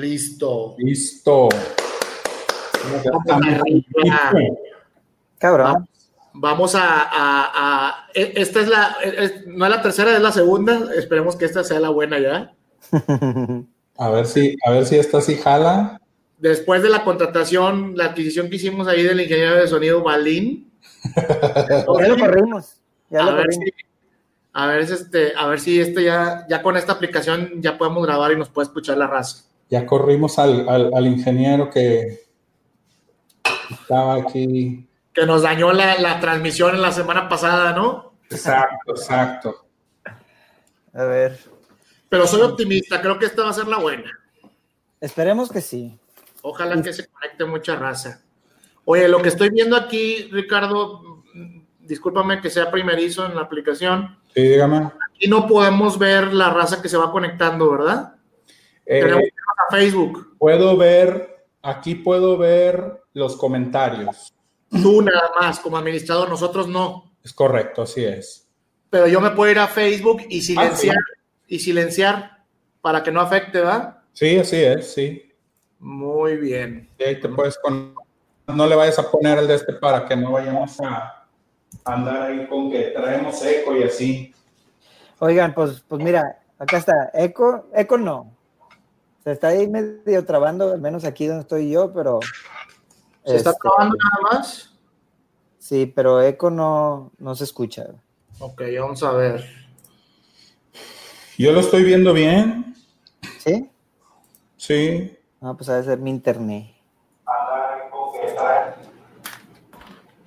Listo. Listo. Cabrón. Vamos a, a- a- e- esta es la, es- no es la tercera, es la segunda. Esperemos que esta sea la buena ya. A ver si, a ver si esta sí jala. Después de la contratación, la adquisición que hicimos ahí del ingeniero de sonido Balín. ya lo corrimos. Ya a lo ver corrimos. si, a ver si este, a ver si este ya, ya con esta aplicación ya podemos grabar y nos puede escuchar la raza. Ya corrimos al, al- al ingeniero que estaba aquí. Que nos dañó la, la transmisión en la semana pasada, ¿no? Exacto, exacto. A ver. Pero soy optimista, creo que esta va a ser la buena. Esperemos que sí. Ojalá que se conecte mucha raza. Oye, lo que estoy viendo aquí, Ricardo, discúlpame que sea primerizo en la aplicación. Sí, dígame. Aquí no podemos ver la raza que se va conectando, ¿verdad? Eh, Tenemos a Facebook. puedo ver, aquí puedo ver los comentarios. Tú nada más, como administrador, nosotros no. Es correcto, así es. Pero yo me puedo ir a Facebook y silenciar, y silenciar para que no afecte, ¿verdad? Sí, así es, sí. Muy bien. Y ahí te puedes con... No le vayas a poner el de este para que no vayamos a andar ahí con que traemos eco y así. Oigan, pues, pues mira, acá está. Eco, eco no. Se está ahí medio trabando, al menos aquí donde estoy yo, pero. ¿Se está este, trabando nada más? Sí, pero eco no, no se escucha. Ok, vamos a ver. Yo lo estoy viendo bien. ¿Sí? Sí. No, pues de ser mi internet.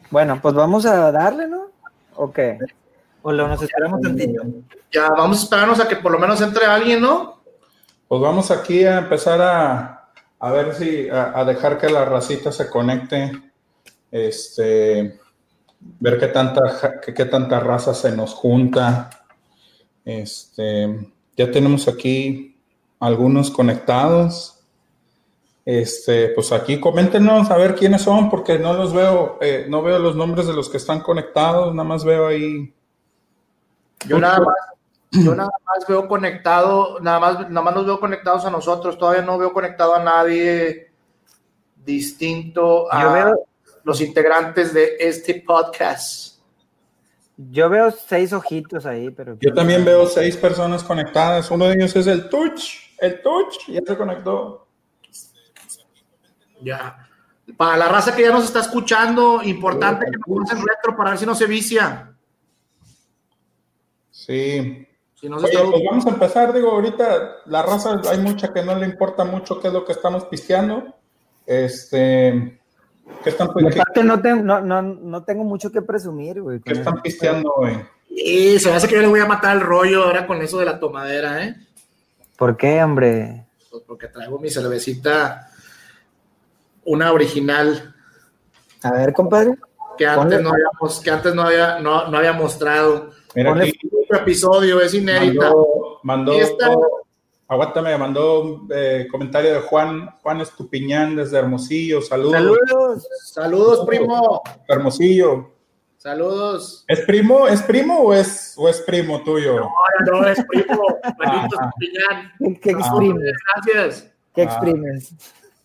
Bueno, pues vamos a darle, ¿no? ¿O qué? ¿O lo nos esperamos tantito? Ya, vamos a esperarnos a que por lo menos entre alguien, ¿no? Pues vamos aquí a empezar a, a ver si, a, dejar que la racita se conecte. Este, ver qué tanta, qué, qué tanta raza se nos junta. Este, ya tenemos aquí algunos conectados. Este, pues aquí coméntenos a ver quiénes son, porque no los veo, eh, no veo los nombres de los que están conectados, nada más veo ahí. Yo nada más, yo nada más veo conectado, nada más, nada más los veo conectados a nosotros, todavía no veo conectado a nadie distinto a Yo veo, los integrantes de este podcast. yo veo seis ojitos ahí, pero. Yo también veo seis personas conectadas. Uno de ellos es el Touch. El Touch ya se conectó. Ya. Para la raza que ya nos está escuchando, importante que nos pasen retro para ver si no se vicia. Sí. Si no se Oye, está- pues vamos a empezar. Digo, ahorita la raza hay mucha que no le importa mucho qué es lo que estamos pisteando. Este. ¿Qué están, aparte no, tengo- no, no, no tengo mucho que presumir, güey. qué están pisteando hoy? Y se me hace que yo le voy a matar el rollo ahora con eso de la tomadera, ¿eh? ¿Por qué, hombre? Pues porque traigo mi cervecita, una original A ver, compadre. que antes Ponle- no habíamos, que antes no había, no, no había mostrado. Mira aquí. Episodio es inédita. Mandó, mandó esta- aguántame, mandó un eh, comentario de Juan, Juan Estupiñán desde Hermosillo. Saludos. Saludos. Saludos, primo. Hermosillo. Saludos. ¿Es primo? ¿Es primo o es, o es primo tuyo? Ahora no es primo. Juanito Ah. Estupiñán. ¿Qué exprimes? Gracias. ¿Qué Ah. exprimes?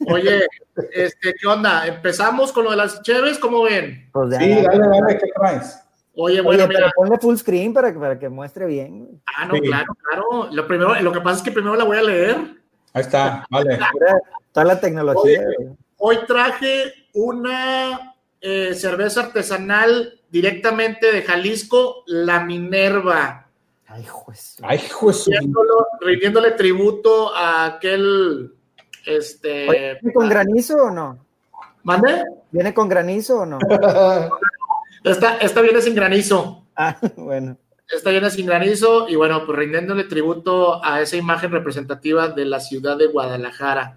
Oye, este, ¿qué onda? ¿Empezamos con lo de las cheves? ¿Cómo ven? Pues ya. Sí, dale, dale, ¿qué traes? Oye, bueno, Oye, pero mira. ponle full screen para que, para que muestre bien. Ah, no, Sí. claro, claro. Lo primero, lo que pasa es que primero la voy a leer. Ahí está, vale. Toda la tecnología. Oye. Hoy traje una eh, cerveza artesanal directamente de Jalisco, la Minerva, Ay, juez. Ay, juez. rindiéndole tributo a aquel, este, Oye, ¿Viene con granizo o no? ¿mande? ¿Viene con granizo o no? Esta, esta viene sin granizo, Ah, bueno. esta viene sin granizo y bueno, pues rindiéndole tributo a esa imagen representativa de la ciudad de Guadalajara.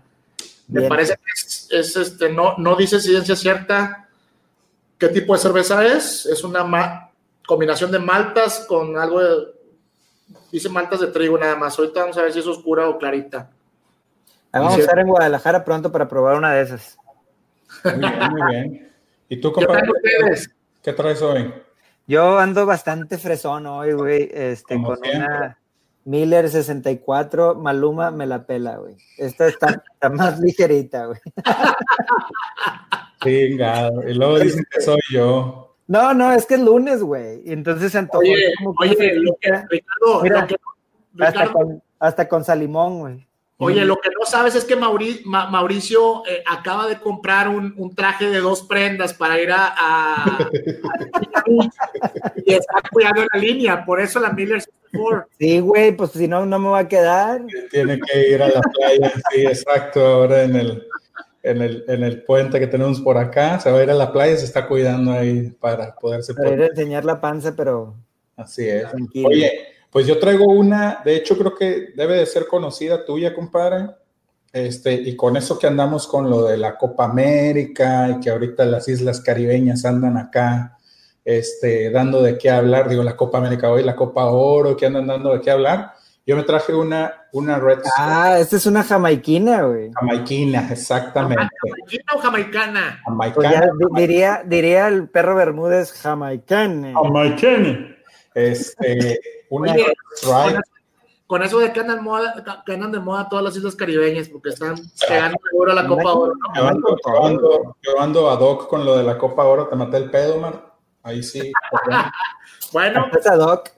Me Bien. parece que es, es, este, no, no dice ciencia cierta qué tipo de cerveza es. Es una ma- combinación de maltas con algo de. Dice maltas de trigo nada más. Ahorita vamos a ver si es oscura o clarita. Ahí vamos a estar en Guadalajara pronto para probar una de esas. Muy bien, muy bien. ¿Y tú, ¿Qué compadre? tal ustedes? ¿Qué traes hoy? Yo ando bastante fresón hoy, güey, este, Como con siempre. una, Miller 64, Maluma me la pela, güey. Esta está, está más ligerita, güey. Chingado. Y luego dicen que soy yo. No, no, es que es lunes, güey. Y entonces se antojó. Oye, como oye, que. Ricardo, Mira, lo que- hasta, Ricardo, con, hasta con salimón, güey. Oye, lo que no sabes es que Mauri- Ma- Mauricio eh, acaba de comprar un, un traje de dos prendas para ir a, a- a- y está cuidando la línea, por eso la Miller 64. Sí, güey, pues si no, no me va a quedar. Tiene que ir a la playa, sí, exacto. Ahora en el, en el, en el puente que tenemos por acá, se va a ir a la playa, se está cuidando ahí para poderse Para ir a enseñar la panza, pero Así es. tranquilo. Oye, pues yo traigo una, de hecho creo que debe de ser conocida tuya, compadre. Este, y con eso que andamos con lo de la Copa América y que ahorita las islas caribeñas andan acá, este, dando de qué hablar, digo la Copa América hoy, la Copa Oro, que andan dando de qué hablar. Yo me traje una, una Red Ah, esta es una jamaiquina, güey. jamaiquina, exactamente. ¿Jamaicana o jamaicana? Pues ya Jamaicana. di- diría, diría el perro Bermúdez jamaicana. Jamaicana. Este, una Oye. Con eso de que andan, moda, que andan de moda todas las islas caribeñas, porque están pegando seguro a la Copa Oro. Yo ando, yo ando- yo ando ad hoc con lo de la Copa Oro, te maté el pedo, Mar. Ahí sí. Bueno, Esta doc.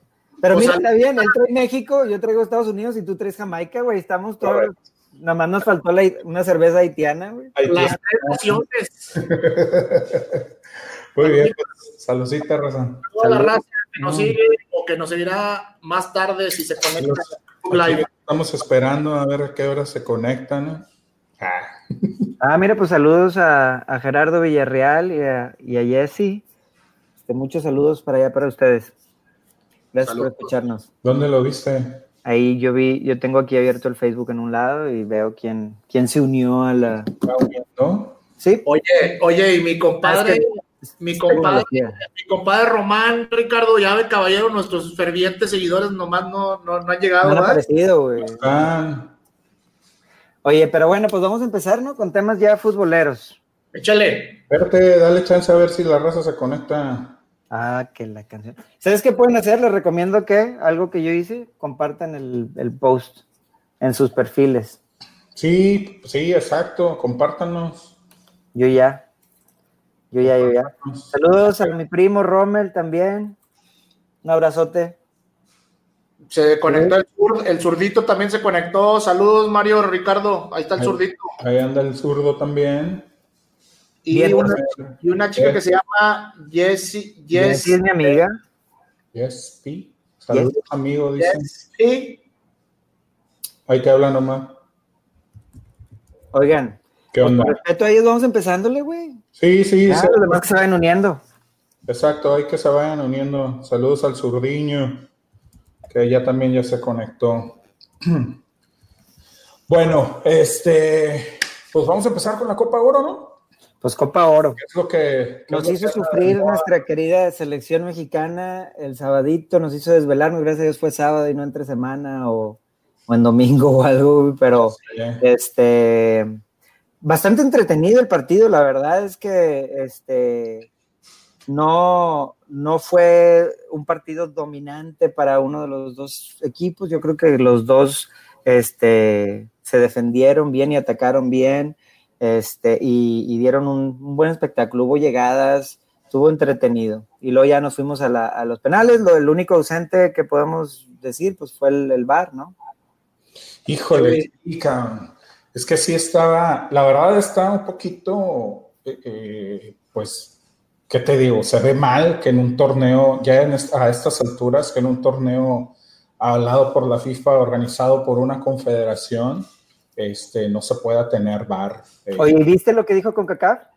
Pero O mira, sea- está bien, él trae México, yo traigo Estados Unidos y tú traes Jamaica, güey. Estamos todos. Nada más nos faltó la- una cerveza haitiana, güey. Las tres naciones, Muy bien, pues, saludcita, Raza. toda la Salud. raza que nos sigue o que nos seguirá más tarde si se conecta a Live. Estamos esperando a ver a qué hora se conectan. ¿no? Ah, Ah, mira, pues saludos a, a Gerardo Villarreal y a, y a Jesse. Este, muchos saludos para allá para ustedes. Gracias Saludos. por escucharnos. ¿Dónde lo viste? Ahí yo vi, yo tengo aquí abierto el Facebook en un lado y veo quién, quién se unió a la. ¿No? Sí, Oye, oye, y mi compadre, mi compadre, tecnología. mi compadre Román, Ricardo Llave Caballero, nuestros fervientes seguidores nomás no, no, no han llegado, No han ¿verdad? aparecido, güey. Ah, Oye, pero bueno, pues vamos a empezar, ¿no? Con temas ya futboleros. Échale. espérate, dale chance a ver si la raza se conecta. Ah, que la canción. ¿Sabes qué pueden hacer? Les recomiendo que algo que yo hice, compartan el, el post en sus perfiles. Sí, sí, exacto. Compártanos. Yo ya. Yo ya, yo ya. Saludos a mi primo Rommel también. Un abrazote. Se conectó el, zur- el zurdito, también se conectó. Saludos, Mario, Ricardo. Ahí está el Ahí. zurdito. Ahí anda el zurdo también. Y Bien, una, y una chica que se llama Jessie. Yes, Sí, es mi amiga. Yes, P. Saludos, amigo, dicen. sí. Ahí te habla nomás. Oigan, ¿Qué onda? por respeto a ellos, vamos empezándole, güey. Sí, sí, Ah, los demás que se vayan uniendo. Exacto, hay que se vayan uniendo. Saludos al zurdiño, que ya también ya se conectó. Bueno, este, pues vamos a empezar con la Copa Oro, ¿no? Pues Copa Oro. ¿Qué es lo que Nos hizo sufrir nuestra querida selección mexicana el sabadito, nos hizo desvelarnos, gracias a Dios fue sábado y no entre semana o, o en domingo o algo, pero Sí, este bastante entretenido el partido, la verdad es que este no, no fue un partido dominante para uno de los dos equipos, yo creo que los dos este, se defendieron bien y atacaron bien este, y, y dieron un, un buen espectáculo, hubo llegadas, estuvo entretenido. Y luego ya nos fuimos a, la- a los penales, lo, el único ausente que podemos decir pues fue el, el VAR, ¿no? Híjole. Es que sí estaba, la verdad está un poquito, eh, eh, pues, ¿qué te digo? Se ve mal que en un torneo, ya en a estas alturas, que en un torneo hablado por la FIFA, organizado por una confederación, este, no se pueda tener VAR. Eh, ¿viste lo que dijo CONCACAF?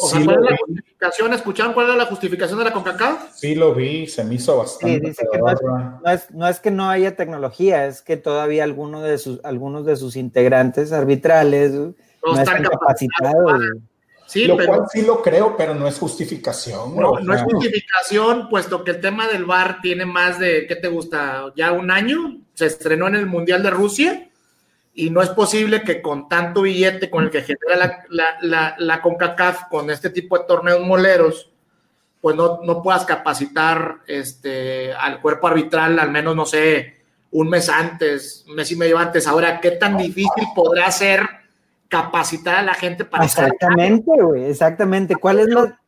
O sea, Sí, ¿cuál es la vi. justificación? ¿Escucharon cuál era la justificación de la CONCACAF? Sí lo vi, se me hizo bastante. Sí, dice que no es, no es- no es que no haya tecnología, es que todavía alguno de sus, algunos de sus integrantes arbitrales No, no, están capacitados. Sí, lo pero cual sí lo creo, pero no es justificación. no, o no es justificación, puesto que el tema del VAR tiene más de, ¿qué te gusta? Ya un año, se estrenó en el Mundial de Rusia y no es posible que con tanto billete con el que genera la, la, la, la CONCACAF con este tipo de torneos moleros, pues no, no puedas capacitar este, al cuerpo arbitral, al menos, no sé, un mes antes, un mes y medio antes. Ahora, ¿qué tan difícil podrá ser capacitar a la gente para Exactamente, güey, exactamente. ¿Cuál es la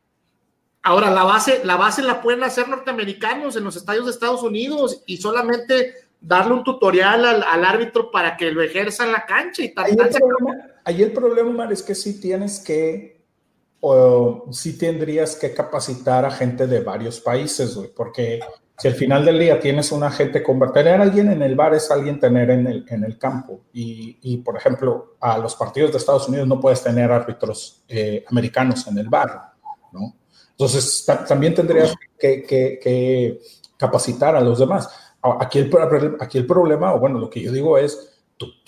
Ahora, la base, la base la pueden hacer norteamericanos en los estadios de Estados Unidos y solamente darle un tutorial al, árbitro para que lo ejerza en la cancha y tal. Ahí, el problema, ahí el problema, Mar, es que sí tienes que, o sí tendrías que capacitar a gente de varios países, güey, porque si al final del día tienes una gente con tener a alguien en el bar es alguien tener en el, en el campo. Y, y, por ejemplo, a los partidos de Estados Unidos no puedes tener árbitros eh, americanos en el bar, ¿no? Entonces, también tendrías que, que, capacitar a los demás. Aquí el, aquí el problema, o bueno, lo que yo digo es,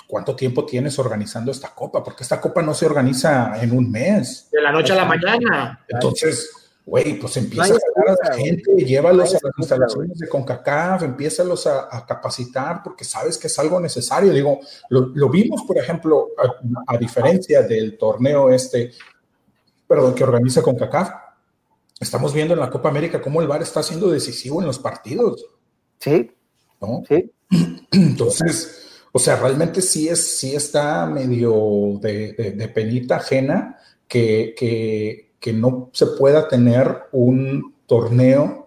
¿cuánto tiempo tienes organizando esta copa? Porque esta copa no se organiza en un mes. De la noche a la mañana. Entonces, güey, pues empieza a a la gente, llévalos a las instalaciones de CONCACAF, empiézalos a, a, capacitar porque sabes que es algo necesario. Digo, lo, lo vimos, por ejemplo, a, a, diferencia del torneo este, perdón, que organiza CONCACAF, estamos viendo en la Copa América cómo el VAR está siendo decisivo en los partidos. Sí. ¿No? Sí. Entonces, o sea, realmente sí, es, sí está medio de, de, de penita ajena que, que, que, no se pueda tener un torneo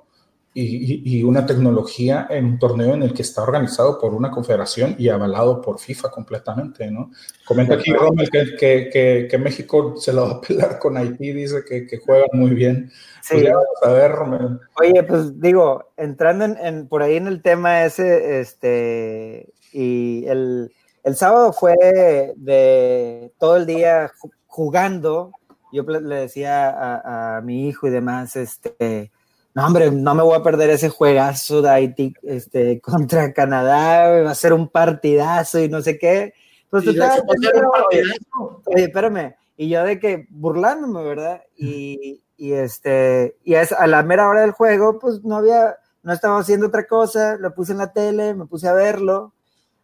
y, y, una tecnología en un torneo en el que está organizado por una confederación y avalado por FIFA completamente, ¿no? Comenta aquí Rommel que, que, que, México se lo va a pelar con Haití, dice que, que juegan muy bien. Sí. Pues vamos a ver, Rommel. Oye, pues digo, entrando en, en, por ahí en el tema ese, este, y el, el sábado fue de todo el día jugando, yo le decía a, a mi hijo y demás, este no, hombre, no me voy a perder ese juegazo de Haití este, contra Canadá, va a ser un partidazo y no sé qué. Pues oye, oye, espérame, y yo de que burlándome, ¿verdad? Y, y este, y es, a la mera hora del juego, pues no había, no estaba haciendo otra cosa, lo puse en la tele, me puse a verlo.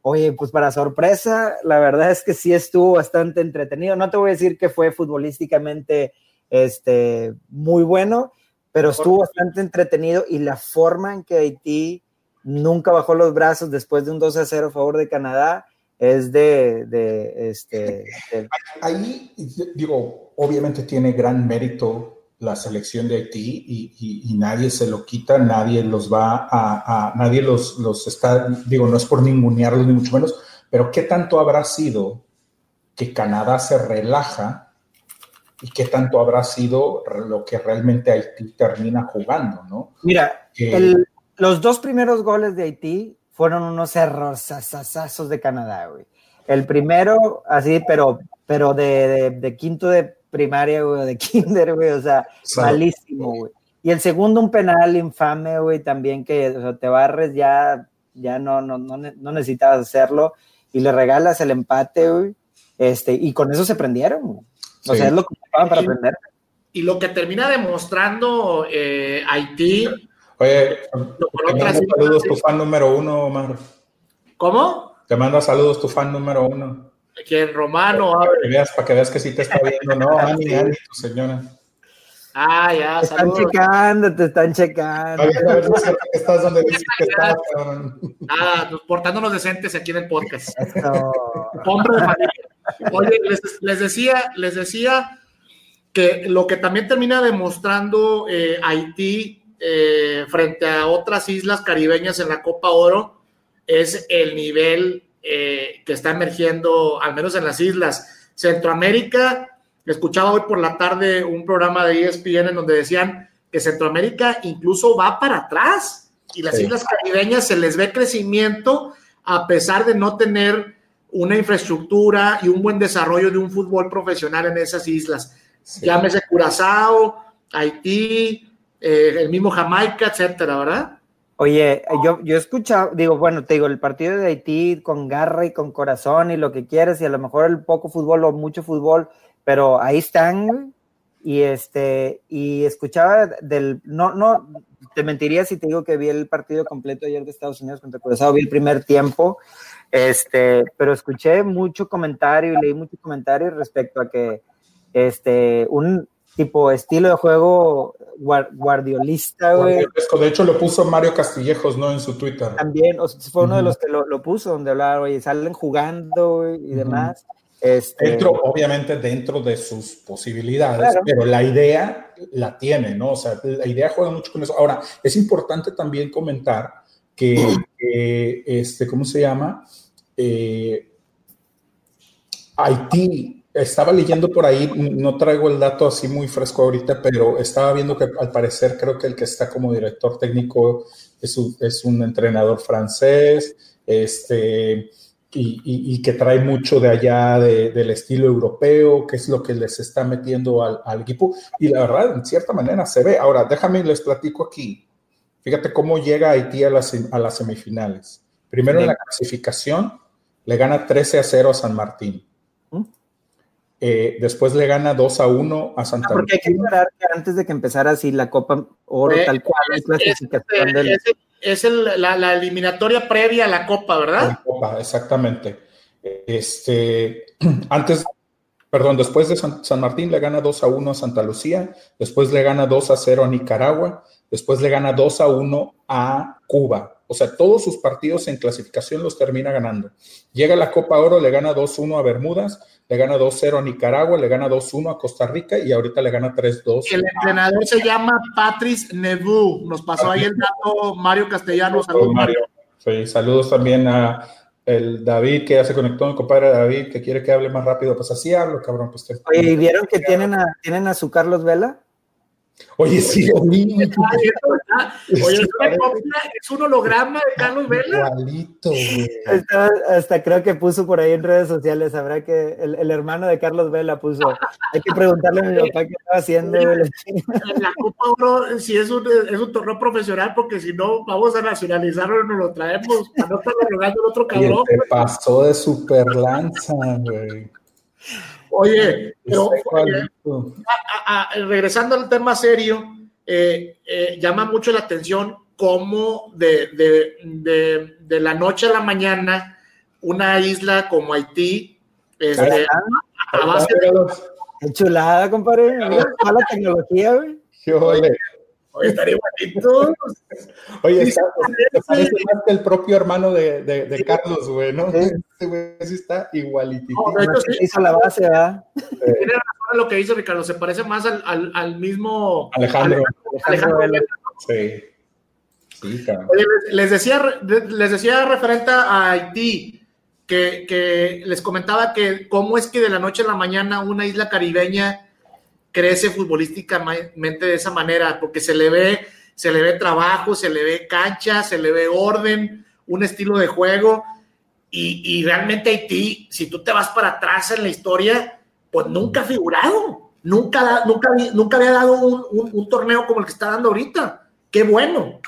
Oye, pues para sorpresa, la verdad es que sí estuvo bastante entretenido. No te voy a decir que fue futbolísticamente este, muy bueno, pero estuvo bastante entretenido y la forma en que Haití nunca bajó los brazos después de un 2 a 0 a favor de Canadá es de, de este... De... Ahí, digo, obviamente tiene gran mérito la selección de Haití y, y, y, nadie se lo quita, nadie los va a, a, nadie los, los está, digo, no es por ningunearlos ni mucho menos, pero ¿qué tanto habrá sido que Canadá se relaja y qué tanto habrá sido lo que realmente Haití termina jugando, ¿no? Mira, eh, el, los dos primeros goles de Haití fueron unos errores de Canadá, güey. El primero, así, pero, pero de, de, de quinto de primaria, güey, de kinder, güey, o sea, malísimo, güey. Y el segundo, un penal infame, güey, también que o sea, te barres ya, ya no, no, no, no necesitabas hacerlo y le regalas el empate, güey. Este, y con eso se prendieron, güey. O sea, es lo que para aprender. Y lo que termina demostrando eh, Haití. Oye, te manda saludos tu fan número uno, Omar. ¿Cómo? Te manda saludos tu fan número uno. ¿Quién? Romano. Para que, veas, para que veas que sí te está viendo, ¿no? Ani, Ani, tu señora. Ah, ya, te están checando, te están checando. A ver, a ver, no sé que estás donde dices que estás, Ah, pues, portándonos decentes aquí en el podcast. No. Hombre de familia. Oye, les, les, decía, les decía que lo que también termina demostrando eh, Haití eh, frente a otras islas caribeñas en la Copa Oro es el nivel eh, que está emergiendo, al menos en las islas. Centroamérica, escuchaba hoy por la tarde un programa de ESPN en donde decían que Centroamérica incluso va para atrás y las sí. islas caribeñas se les ve crecimiento a pesar de no tener una infraestructura y un buen desarrollo de un fútbol profesional en esas islas. Sí. Llámese Curazao, Haití, eh, el mismo Jamaica, etcétera, ¿verdad? Oye, yo, yo he escuchado, digo, bueno, te digo, el partido de Haití con garra y con corazón y lo que quieres, y a lo mejor el poco fútbol o mucho fútbol, pero ahí están, y este, y escuchaba del, no, no, te mentiría si te digo que vi el partido completo ayer de Estados Unidos contra Curazao, vi el primer tiempo, este, pero escuché mucho comentario y leí mucho comentario respecto a que este, un tipo estilo de juego guardiolista, güey. De hecho, lo puso Mario Castillejos, ¿no? En su Twitter. También, o sea, fue uno de los que lo, puso, donde hablaba, oye, salen jugando y demás. Este... Dentro, obviamente, dentro de sus posibilidades, pero la idea la tiene, ¿no? O sea, la idea juega mucho con eso. Ahora, es importante también comentar que, este, ¿cómo se llama? Eh, Haití, estaba leyendo por ahí, no traigo el dato así muy fresco ahorita, pero estaba viendo que al parecer creo que el que está como director técnico es un, entrenador francés, este, y, que trae mucho de allá del estilo europeo, que es lo que les está metiendo al, equipo. Y la verdad, en cierta manera se ve. Ahora, déjame les platico aquí. Fíjate cómo llega Haití a las semifinales. Primero en la clasificación, le gana 13 a 0 a San Martín. ¿Mm? Eh, después le gana 2 a 1 a Santa ah, Porque hay que aclarar que antes de que empezara así la Copa Oro, eh, tal cual, es, clasificación es, del... es la, la, eliminatoria previa a la Copa, ¿verdad? La Copa, exactamente. Este, antes, perdón, después de San, San, Martín le gana 2 a 1 a Santa Lucía, después le gana 2 a 0 a Nicaragua, después le gana 2 a 1 a Cuba. O sea, todos sus partidos en clasificación los termina ganando. Llega a la Copa Oro, le gana 2-1 a Bermudas, le gana 2-0 a Nicaragua, le gana 2-1 a Costa Rica y ahorita le gana 3-2. El entrenador se llama Patrice Nebu. Nos pasó ahí el dato Mario Castellanos. Saludos, Mario. Sí, saludos también a el David que ya se conectó, mi compadre David, que quiere que hable más rápido. Pues así hablo, cabrón. Pues Oye, ¿vieron que tienen a, tienen a su Carlos Vela? Oye, sí, Oye, es un holograma de Carlos Vela. Igualito, güey. Hasta, creo que puso por ahí en redes sociales, habrá que el, hermano de Carlos Vela puso, hay que preguntarle a mi papá qué estaba haciendo. En la Copa Oro, si es un, es un torneo profesional, porque si no, vamos a nacionalizarlo y nos lo traemos para no estar rogando el otro cabrón. Y te pasó de super lanza, güey. Oye, pero regresando al tema serio, eh, eh, llama mucho la atención cómo de, la noche a la mañana una isla como Haití, este, a base de... chulada, compadre. Tecnología, güey. Oye, estaría bonito. Oye, está, parece más que el propio hermano de, de, de Carlos, güey, ¿no? Este güey sí está igualitito. No, de hecho, sí. Hizo la base, ¿verdad? Tiene razón lo que dice Ricardo, se parece más al, al, al mismo Alejandro. Alejandro, Alejandro Sí. Sí, Oye, les, decía, les decía referente a Haití, que, que les comentaba que cómo es que de la noche a la mañana una isla caribeña crece futbolísticamente de esa manera, porque se le ve, se le ve trabajo, se le ve cancha, se le ve orden, un estilo de juego, y, realmente Haití, si tú te vas para atrás en la historia, pues nunca ha figurado, nunca, nunca, nunca había dado un, torneo como el que está dando ahorita. Qué bueno.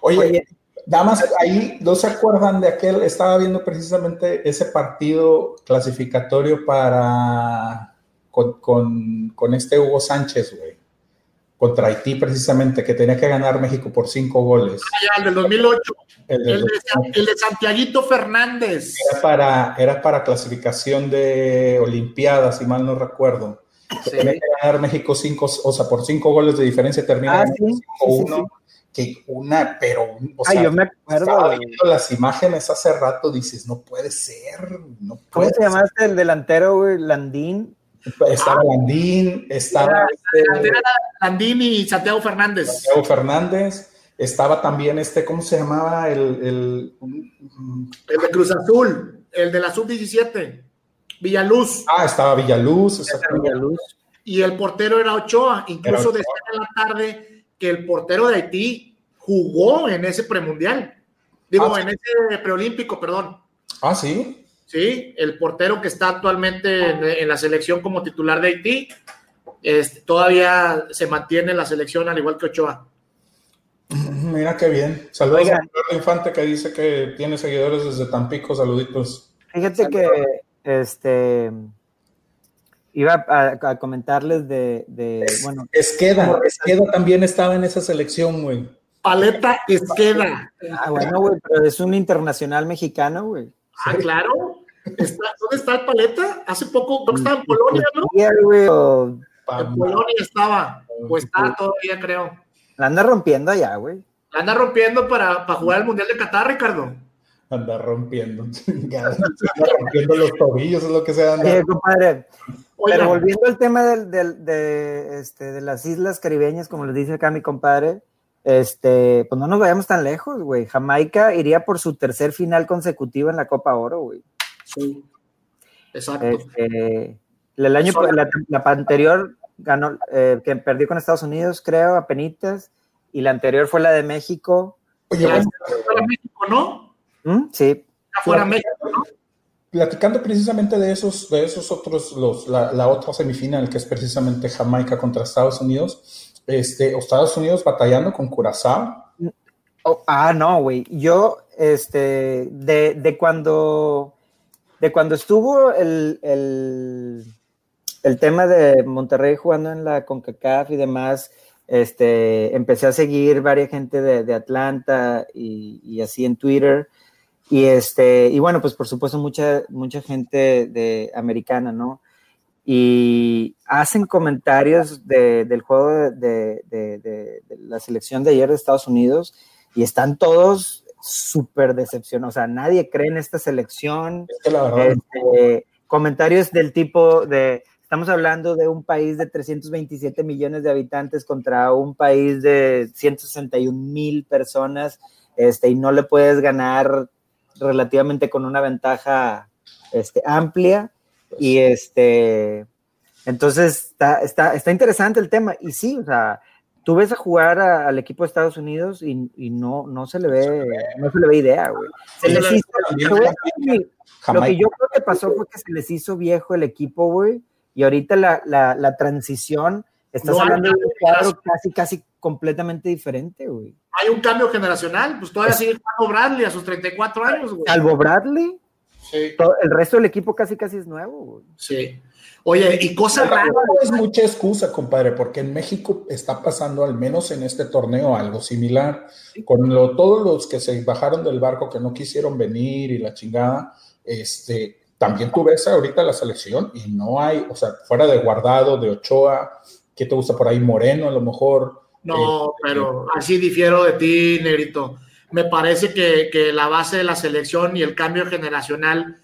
oye, Damas, ahí no se acuerdan de aquel, estaba viendo precisamente ese partido clasificatorio para con, con, este Hugo Sánchez, güey. Contra Haití, precisamente, que tenía que ganar México por cinco goles. Ah, ya, el del 2008. El, de, el de Santiaguito Fernández. Era para, era para clasificación de Olimpiadas, si mal no recuerdo. Tenía que ganar México cinco, o sea, por cinco goles de diferencia termina ah, sí, uno que una, pero, o sea, yo me acuerdo. viendo las imágenes hace rato, dices, no puede ser, no puede ¿Cómo se llamaste el delantero, güey? Landín. Estaba Landín, estaba. Este, Landín y Santiago Fernández. Santiago Fernández. Estaba también este, ¿cómo se llamaba? El, el, el de Cruz Azul, el de la Sub-17, Villaluz. Ah, estaba Villaluz, Villaluz. Y el portero era Ochoa. Incluso decía en la tarde que el portero de Haití jugó en ese premundial. Digo, ah, en ese preolímpico, perdón. Ah, sí. ¿Sí? El portero que está actualmente en, la selección como titular de Haití, este, todavía se mantiene en la selección al igual que Ochoa. Mira qué bien. Saludos a a Infante que dice que tiene seguidores desde Tampico. Saluditos. Fíjate que este iba a, comentarles de, de bueno. Esqueda, Esqueda también estaba en esa selección, güey. Paleta Esqueda. Ah, bueno, güey, pero es un internacional mexicano, güey. Ah, claro. ¿Dónde está el paleta? Hace poco, creo que estaba en Polonia, ¿no? En Polonia estaba, pues está todavía, creo. La anda rompiendo allá, güey. La anda rompiendo para, para jugar el Mundial de Qatar, Ricardo. Anda rompiendo. anda rompiendo los tobillos, es lo que se anda. Eh, compadre. Pero volviendo al tema del, del, de, este, de las islas caribeñas, como les dice acá mi compadre, este, pues no nos vayamos tan lejos, güey. Jamaica iría por su tercer final consecutivo en la Copa Oro, güey. Sí. Exacto. Este, el año, la, la anterior ganó, eh, que perdió con Estados Unidos, creo, a penitas, y la anterior fue la de México. Oye, fuera México, ¿no? ¿Mm? Sí. Fuera México, ¿no? Platicando precisamente de esos, de esos otros, los, la, la, otra semifinal, que es precisamente Jamaica contra Estados Unidos, este, Estados Unidos batallando con Curazao. Oh, ah, no, güey. Yo, este, de, de, cuando, de cuando estuvo el, el, el tema de Monterrey jugando en la CONCACAF y demás, este, empecé a seguir varias gente de, de Atlanta y, y, así en Twitter. Y, este, y bueno, pues por supuesto mucha, mucha gente de americana, ¿no? Y hacen comentarios de, del juego de, de, la selección de ayer de Estados Unidos y están todos súper decepcionados. O sea, nadie cree en esta selección. Es que este, comentarios del tipo de, estamos hablando de un país de 327 millones de habitantes contra un país de 161 mil personas, este, y no le puedes ganar relativamente con una ventaja este, amplia. Y este, entonces está, está, está interesante el tema. Y sí, o sea, tú ves a jugar a, al equipo de Estados Unidos y, y, no, no se le ve, no se le ve idea, güey. Se les hizo, lo que yo creo que pasó fue que se les hizo viejo el equipo, güey, y ahorita la, la, la transición, estás no hablando de un cuadro casi, casi completamente diferente, güey. Hay un cambio generacional, pues todavía sigue jugando Bradley a sus 34 años, güey. Salvo Bradley, Sí. Todo, el resto del equipo casi casi es nuevo. Güey. Sí. Oye, y cosa rara. No es mucha excusa, compadre, porque en México está pasando, al menos en este torneo, algo similar. Con lo, todos los que se bajaron del barco, que no quisieron venir y la chingada, este, también tú ves ahorita la selección y no hay, o sea, fuera de Guardado, de Ochoa, ¿qué te gusta por ahí? Moreno, a lo mejor. No, eh, pero eh, así difiero de ti, Negrito me parece que, la base de la selección y el cambio generacional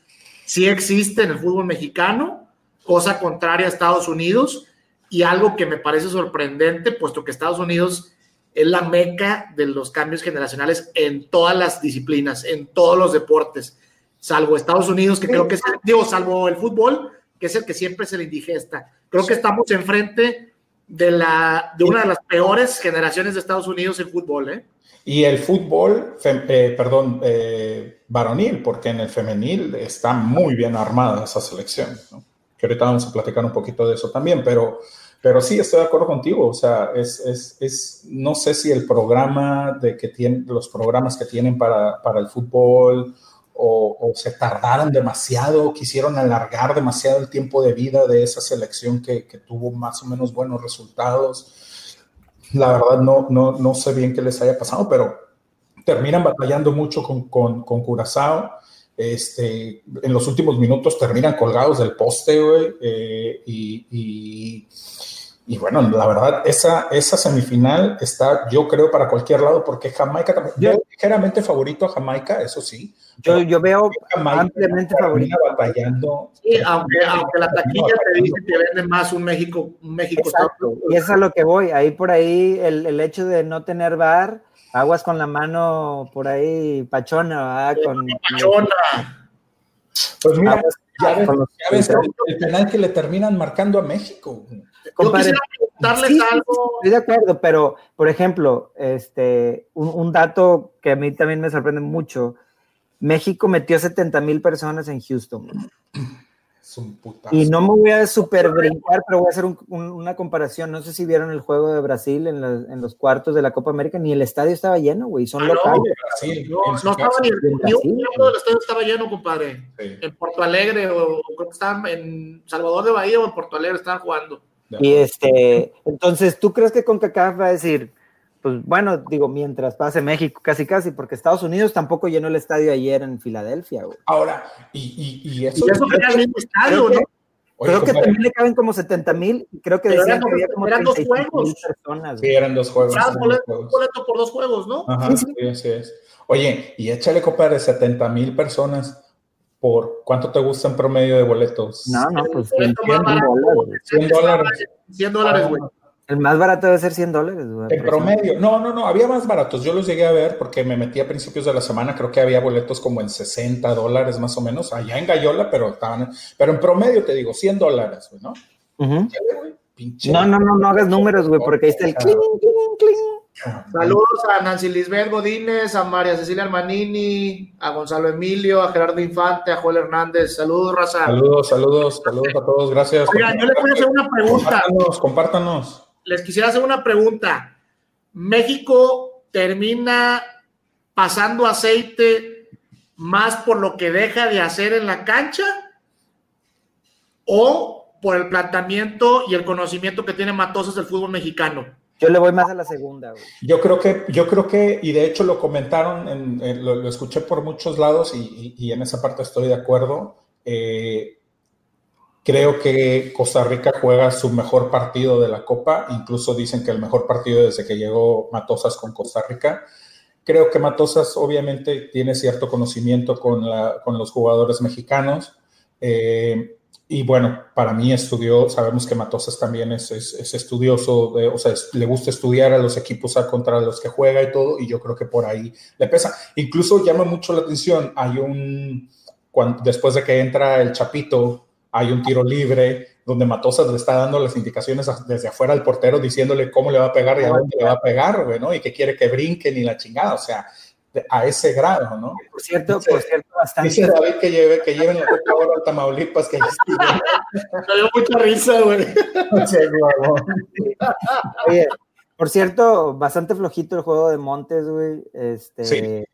sí existe en el fútbol mexicano, cosa contraria a Estados Unidos, y algo que me parece sorprendente, puesto que Estados Unidos es la meca de los cambios generacionales en todas las disciplinas, en todos los deportes, salvo Estados Unidos, que creo que es, salvo el fútbol, que es el que siempre se le indigesta. Creo que estamos enfrente de, la, de una de las peores generaciones de Estados Unidos en fútbol, ¿eh? Y el fútbol, eh, perdón, eh, varonil, porque en el femenil está muy bien armada esa selección, ¿no? que ahorita vamos a platicar un poquito de eso también, pero, pero sí, estoy de acuerdo contigo, o sea, es, es, es no sé si el programa de que tienen, los programas que tienen para, para el fútbol o, se tardaron demasiado, quisieron alargar demasiado el tiempo de vida de esa selección que, tuvo más o menos buenos resultados la verdad no, no, no sé bien qué les haya pasado, pero terminan batallando mucho con, con, con Curazao. Este, en los últimos minutos terminan colgados del poste, güey. Eh, y, y, bueno, la verdad, esa, esa semifinal está, yo creo, para cualquier lado, porque Jamaica también. Yo, yo ligeramente favorito a Jamaica, eso sí. Yo, yo veo Jamaica ampliamente favorito. Batallando. Sí, aunque, aunque la taquilla te dice que vende más un México. Un México Exacto. Y eso es a lo que voy. Ahí por ahí, el, el hecho de no tener bar aguas con la mano por ahí, pachona, ¿verdad? Con, pachona. Pues mira, ya ves, ya ves el, el, penal que le terminan marcando a México. Compadre, darles sí, algo. Estoy de acuerdo, pero por ejemplo, este, un, un, dato que a mí también me sorprende mucho: México metió 70 mil personas en Houston. Y no me voy a super brincar, pero voy a hacer un, un, una comparación. No sé si vieron el juego de Brasil en, la, en, los cuartos de la Copa América, ni el estadio estaba lleno, güey. Son ah, locales. No, Brasil, no, no estaba ni, ni un del estadio estaba lleno, compadre. Sí. En Porto Alegre, o, creo que estaban en Salvador de Bahía o en Porto Alegre estaban jugando. Y este, entonces, ¿tú crees que CONCACAF va a decir, pues bueno, digo, mientras pase México, casi casi, porque Estados Unidos tampoco llenó el estadio ayer en Filadelfia, güey. Ahora, y, y, y eso. Y eso que era el mismo estadio, ¿no? creo que también le caben como 70 mil. Creo que decían que había como eran dos juegos. personas. Sí, eran dos juegos. un boleto, por dos juegos, ¿no? Ajá, sí, sí, es. Oye, y échale, compadre, 70 mil personas. ¿Por cuánto te gusta en promedio de boletos? No, no, pues 100 dólares. 100 dólares. 100 dólares, güey. El más barato debe ser 100 dólares. En promedio. No, no, no, había más baratos. Yo los llegué a ver porque me metí a principios de la semana. Creo que había boletos como en 60 dólares más o menos, allá en Gallola, pero estaban. Pero en promedio te digo, 100 dólares, güey, ¿no? no, no, no, no hagas números, güey, porque ahí está el cling, cling, cling. Saludos a Nancy Lisbeth Godínez, a María Cecilia Armanini, a Gonzalo Emilio, a Gerardo Infante, a Joel Hernández. Saludos, Raza. Saludos, saludos, saludos a todos. Gracias. Oigan, yo les voy a hacer una pregunta. Compártanos, compártanos les quisiera hacer una pregunta. ¿México termina pasando aceite más por lo que deja de hacer en la cancha o por el planteamiento y el conocimiento que tiene Matosas del fútbol mexicano? Yo le voy más a la segunda. Yo creo que, yo creo que, y de hecho lo comentaron, lo, escuché por muchos lados y, en esa parte estoy de acuerdo. Eh, Creo que Costa Rica juega su mejor partido de la Copa, incluso dicen que el mejor partido desde que llegó Matosas con Costa Rica. Creo que Matosas obviamente tiene cierto conocimiento con, la, los jugadores mexicanos. Eh, y bueno, para mí estudió, sabemos que Matosas también es, es, estudioso, o sea, le gusta estudiar a los equipos a contra los que juega y todo, y yo creo que por ahí le pesa. Incluso llama mucho la atención, hay un, después de que entra el Chapito, hay un tiro libre donde Matosas le está dando las indicaciones desde afuera al portero diciéndole cómo le va a pegar y a dónde le va a pegar, güey, ¿no? Y que quiere que brinquen y la chingada, o sea, a ese grado, ¿no? Por cierto, por cierto, bastante. Dice David que lleve, que lleven la coca ahora al Tamaulipas, que Me dio mucha risa, güey. Oye, por cierto, bastante flojito el juego de Montes, güey. Este, sí.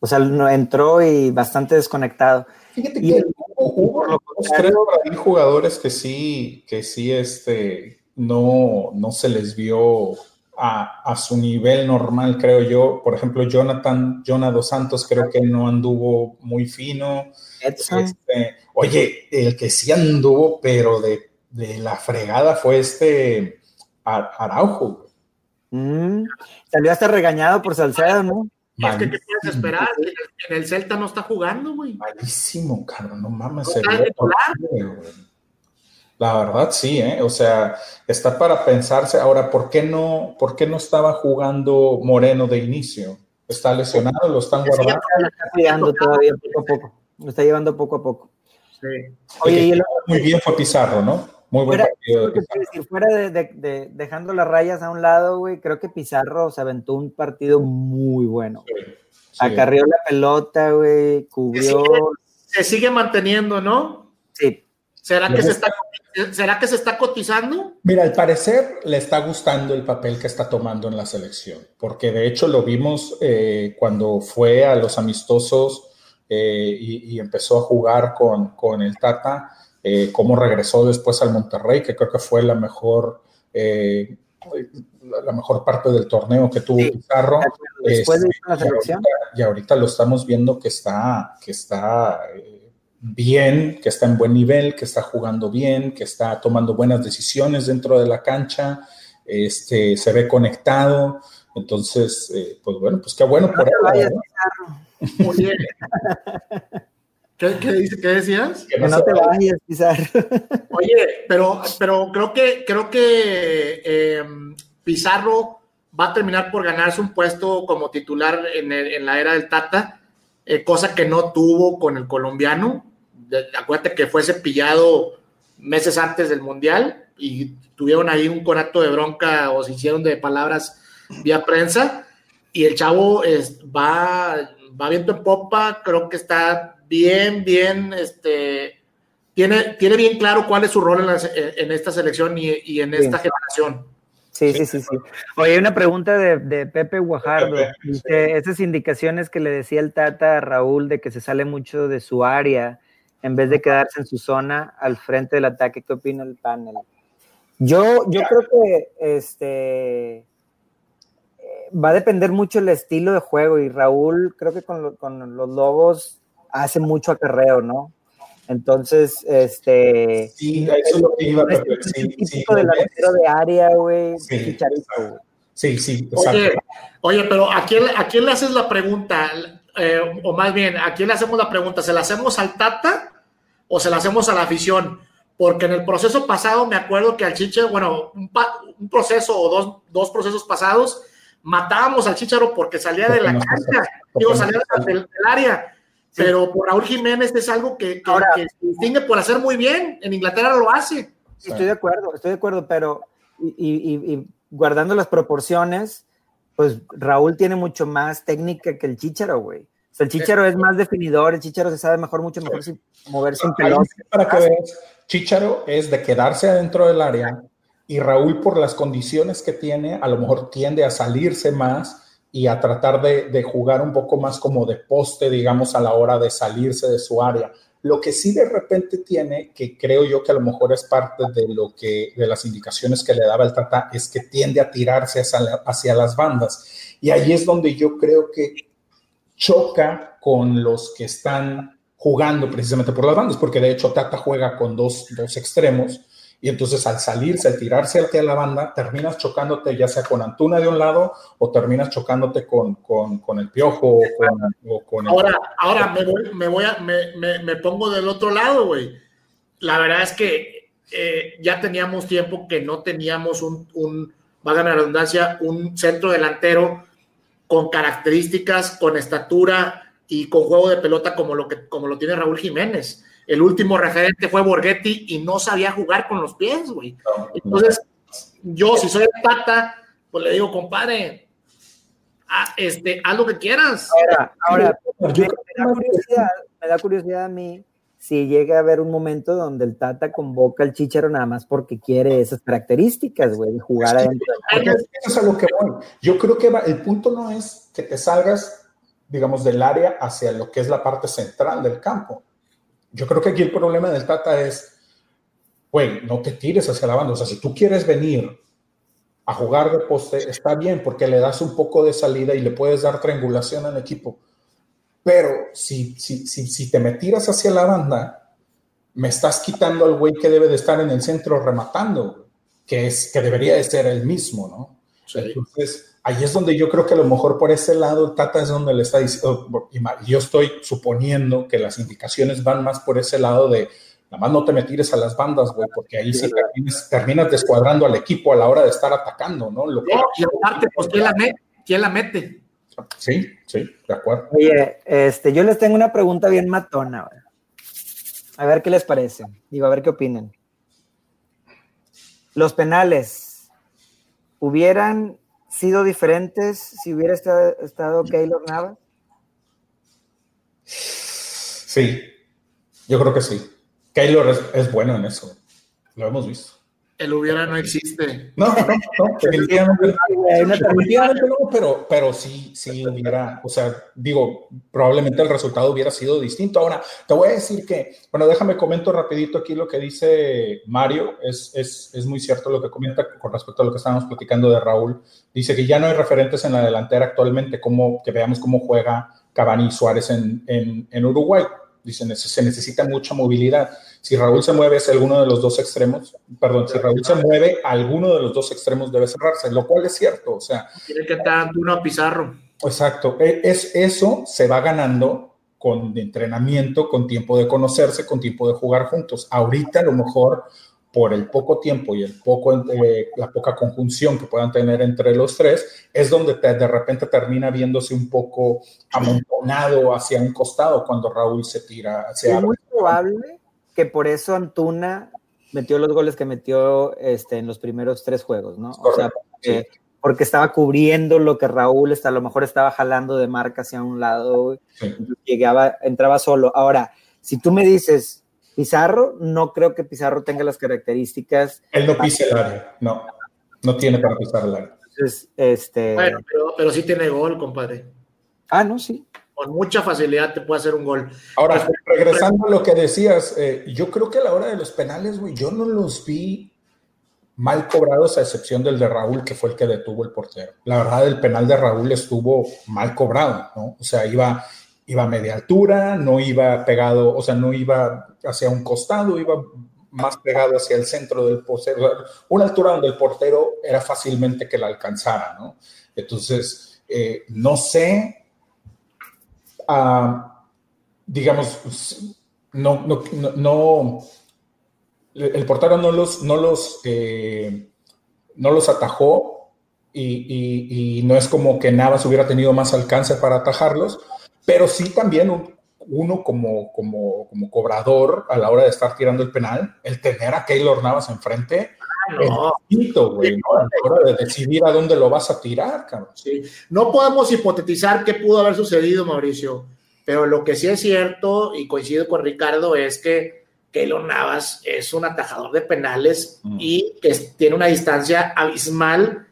O sea, entró y bastante desconectado. Fíjate que hubo, creo, hay jugadores que sí, que sí, este, no, no se les vio a, a, su nivel normal, creo yo. Por ejemplo, Jonathan, Jonathan Dos Santos, creo que no anduvo muy fino. Este, oye, el que sí anduvo, pero de, de la fregada fue este Araujo. Mm, salió hasta regañado por Salcedo, ¿no? Es que, ¿qué puedes esperar? En el Celta no está jugando, güey. Malísimo, cabrón, no mames. La verdad, sí, ¿eh? O sea, está para pensarse. Ahora, ¿por qué no, por qué no estaba jugando Moreno de inicio? ¿Está lesionado? ¿Lo están guardando? Lo está cuidando todavía poco a poco. Lo está llevando poco a poco. Sí. Oye, y muy bien fue Pizarro, ¿no? Muy buen partido. De fuera de, dejando las rayas a un lado, güey, creo que Pizarro se aventó un partido muy bueno. Acarrió la pelota, güey, cubrió. Se sigue, manteniendo, ¿no? Sí. ¿Será que, se está, ¿Será que se está cotizando? Mira, al parecer le está gustando el papel que está tomando en la selección, porque de hecho lo vimos eh, cuando fue a los amistosos eh, y, y, empezó a jugar con, con el Tata eh, cómo regresó después al Monterrey, que creo que fue la mejor, eh, la mejor parte del torneo que tuvo Pizarro. Después de este, la selección. Y ahorita, lo estamos viendo que está, que está eh, bien, que está en buen nivel, que está jugando bien, que está tomando buenas decisiones dentro de la cancha, este, se ve conectado. Entonces, pues bueno, pues qué bueno por él. ¿Qué, dice, ¿Qué, decías? Que no, te vayas, Pizarro. Oye, pero, pero creo que, creo que eh, Pizarro va a terminar por ganarse un puesto como titular en, la era del Tata, eh, cosa que no tuvo con el colombiano. acuérdate que fue cepillado meses antes del Mundial y tuvieron ahí un conato de bronca o se hicieron de palabras vía prensa. Y el chavo es, va, va viento en popa, creo que está bien, bien, este, tiene, tiene bien claro cuál es su rol en, esta selección y, en esta generación. Sí, sí, sí, sí. Oye, una pregunta de, Pepe Guajardo. Dice, esas indicaciones que le decía el Tata a Raúl de que se sale mucho de su área en vez de quedarse en su zona al frente del ataque, ¿qué opina el panel? Yo, yo creo que este va a depender mucho el estilo de juego y Raúl creo que con, con los Lobos hace mucho acarreo, ¿no? Entonces, este. Sí, eso es lo que iba a decir. sí, típico delantero de área, güey. Sí, sí, sí. Oye, oye, pero ¿a quién, ¿a quién le haces la pregunta? Eh, o más bien, ¿a quién le hacemos la pregunta? ¿Se la hacemos al Tata o se la hacemos a la afición? Porque en el proceso pasado me acuerdo que al Chiche, bueno, un, un proceso o dos, dos procesos pasados, matábamos al Chicharo porque salía de la cancha, digo, salía del, área. Pero por Raúl Jiménez es algo que, se distingue por hacer muy bien. En Inglaterra lo hace. Estoy de acuerdo, estoy de acuerdo, pero y, guardando las proporciones, pues Raúl tiene mucho más técnica que el Chicharo, güey. O sea, el Chicharo es más definidor, el Chicharo se sabe mejor, mucho mejor sin moverse en pelota. Para que veas, Chicharo es de quedarse adentro del área, y Raúl por las condiciones que tiene, a lo mejor tiende a salirse más y a tratar de, jugar un poco más como de poste, digamos, a la hora de salirse de su área. Lo que sí de repente tiene, que creo yo que a lo mejor es parte de lo que, de las indicaciones que le daba el Tata, es que tiende a tirarse hacia, hacia las bandas. Y ahí es donde yo creo que choca con los que están jugando precisamente por las bandas, porque de hecho Tata juega con dos, dos extremos y entonces al salirse, al tirarse hacia la banda, terminas chocándote ya sea con Antuna de un lado o terminas chocándote con, con, el Piojo o con, el... Ahora, ahora me, voy, me, voy a, me, me, pongo del otro lado, güey. La verdad es que eh, ya teníamos tiempo que no teníamos un, un valga la redundancia, un centro delantero con características, con estatura y con juego de pelota como lo, que, como lo tiene Raúl Jiménez. El último referente fue Borghetti y no sabía jugar con los pies, güey. Entonces, yo, si soy el pata, pues le digo, compadre, este, haz lo que quieras. Ahora, ahora me, da curiosidad, a mí si llega a haber un momento donde el Tata convoca al Chicharo nada más porque quiere esas características, güey, de jugar adentro. Eso es a lo que voy. Yo creo que el punto no es que te salgas, digamos, del área hacia lo que es la parte central del campo. Yo creo que aquí el problema del Tata es, güey, no te tires hacia la banda. O sea, si tú quieres venir a jugar de poste, está bien porque le das un poco de salida y le puedes dar triangulación al equipo. Pero si, si, si, si te me tiras hacia la banda, me estás quitando al güey que debe de estar en el centro rematando, que, es, que debería de ser el mismo, ¿no? Entonces, ahí es donde yo creo que a lo mejor por ese lado Tata es donde le está diciendo, yo estoy suponiendo que las indicaciones van más por ese lado de, nada más no te me tires a las bandas, güey, porque ahí sí terminas, descuadrando al equipo a la hora de estar atacando, ¿no? Lo y aparte, pues, ¿quién la, mete? ¿quién la mete? Sí, sí, de acuerdo. Oye, este, yo les tengo una pregunta bien matona, güey. A ver qué les parece. Digo, a ver qué opinan. Los penales, ¿hubieran sido diferentes si hubiera estado, estado Keylor Navas? Sí, yo creo que sí. Keylor es, es bueno en eso. Lo hemos visto. El hubiera no existe. No, no, no, definitivamente, no, pero, pero sí, sí hubiera, o sea, digo, probablemente el resultado hubiera sido distinto. Ahora, te voy a decir que, bueno, déjame comento rapidito aquí lo que dice Mario, es, es, es muy cierto lo que comenta con respecto a lo que estábamos platicando de Raúl. Dice que ya no hay referentes en la delantera actualmente, como que veamos cómo juega Cavani y Suárez en, en, en Uruguay. Dicen, se necesita mucha movilidad. Si Raúl se mueve hacia alguno de los dos extremos, perdón, si Raúl se mueve, alguno de los dos extremos debe cerrarse, lo cual es cierto. O sea, tiene que estar uno a Pizarro. Exacto. E, es, eso se va ganando con entrenamiento, con tiempo de conocerse, con tiempo de jugar juntos. Ahorita a lo mejor por el poco tiempo y el poco, eh, la poca conjunción que puedan tener entre los tres, es donde de repente termina viéndose un poco amontonado hacia un costado cuando Raúl se tira hacia... Es muy probable que por eso Antuna metió los goles que metió este, en los primeros tres juegos, ¿no? o sea, porque, estaba cubriendo lo que Raúl está, a lo mejor estaba jalando de marca hacia un lado, llegaba, entraba solo. Ahora, si tú me dices, Pizarro, no creo que Pizarro tenga las características. Él no pisa el área, no, no tiene para pisar el área. este... Bueno, pero, pero sí tiene gol, compadre. Ah, no, sí con mucha facilidad te puede hacer un gol. Ahora, regresando a lo que decías, eh, yo creo que a la hora de los penales, güey, yo no los vi mal cobrados a excepción del de Raúl, que fue el que detuvo el portero. La verdad, el penal de Raúl estuvo mal cobrado, ¿no? O sea, iba, iba a media altura, no iba pegado, o sea, no iba hacia un costado, iba más pegado hacia el centro del portero, una altura donde el portero era fácilmente que la alcanzara, ¿no? Entonces, eh, no sé, digamos, no, no, no, el portero no los, no los, eh, no los atajó y, no es como que Navas hubiera tenido más alcance para atajarlos, pero sí también uno como, como, como cobrador a la hora de estar tirando el penal, el tener a Keylor Navas enfrente, no. es güey, ¿no? A la hora de decidir a dónde lo vas a tirar, cabrón. Sí. No podemos hipotetizar qué pudo haber sucedido, Mauricio, pero lo que sí es cierto, y coincido con Ricardo, es que Keylor Navas es un atajador de penales mm. y que tiene una distancia abismal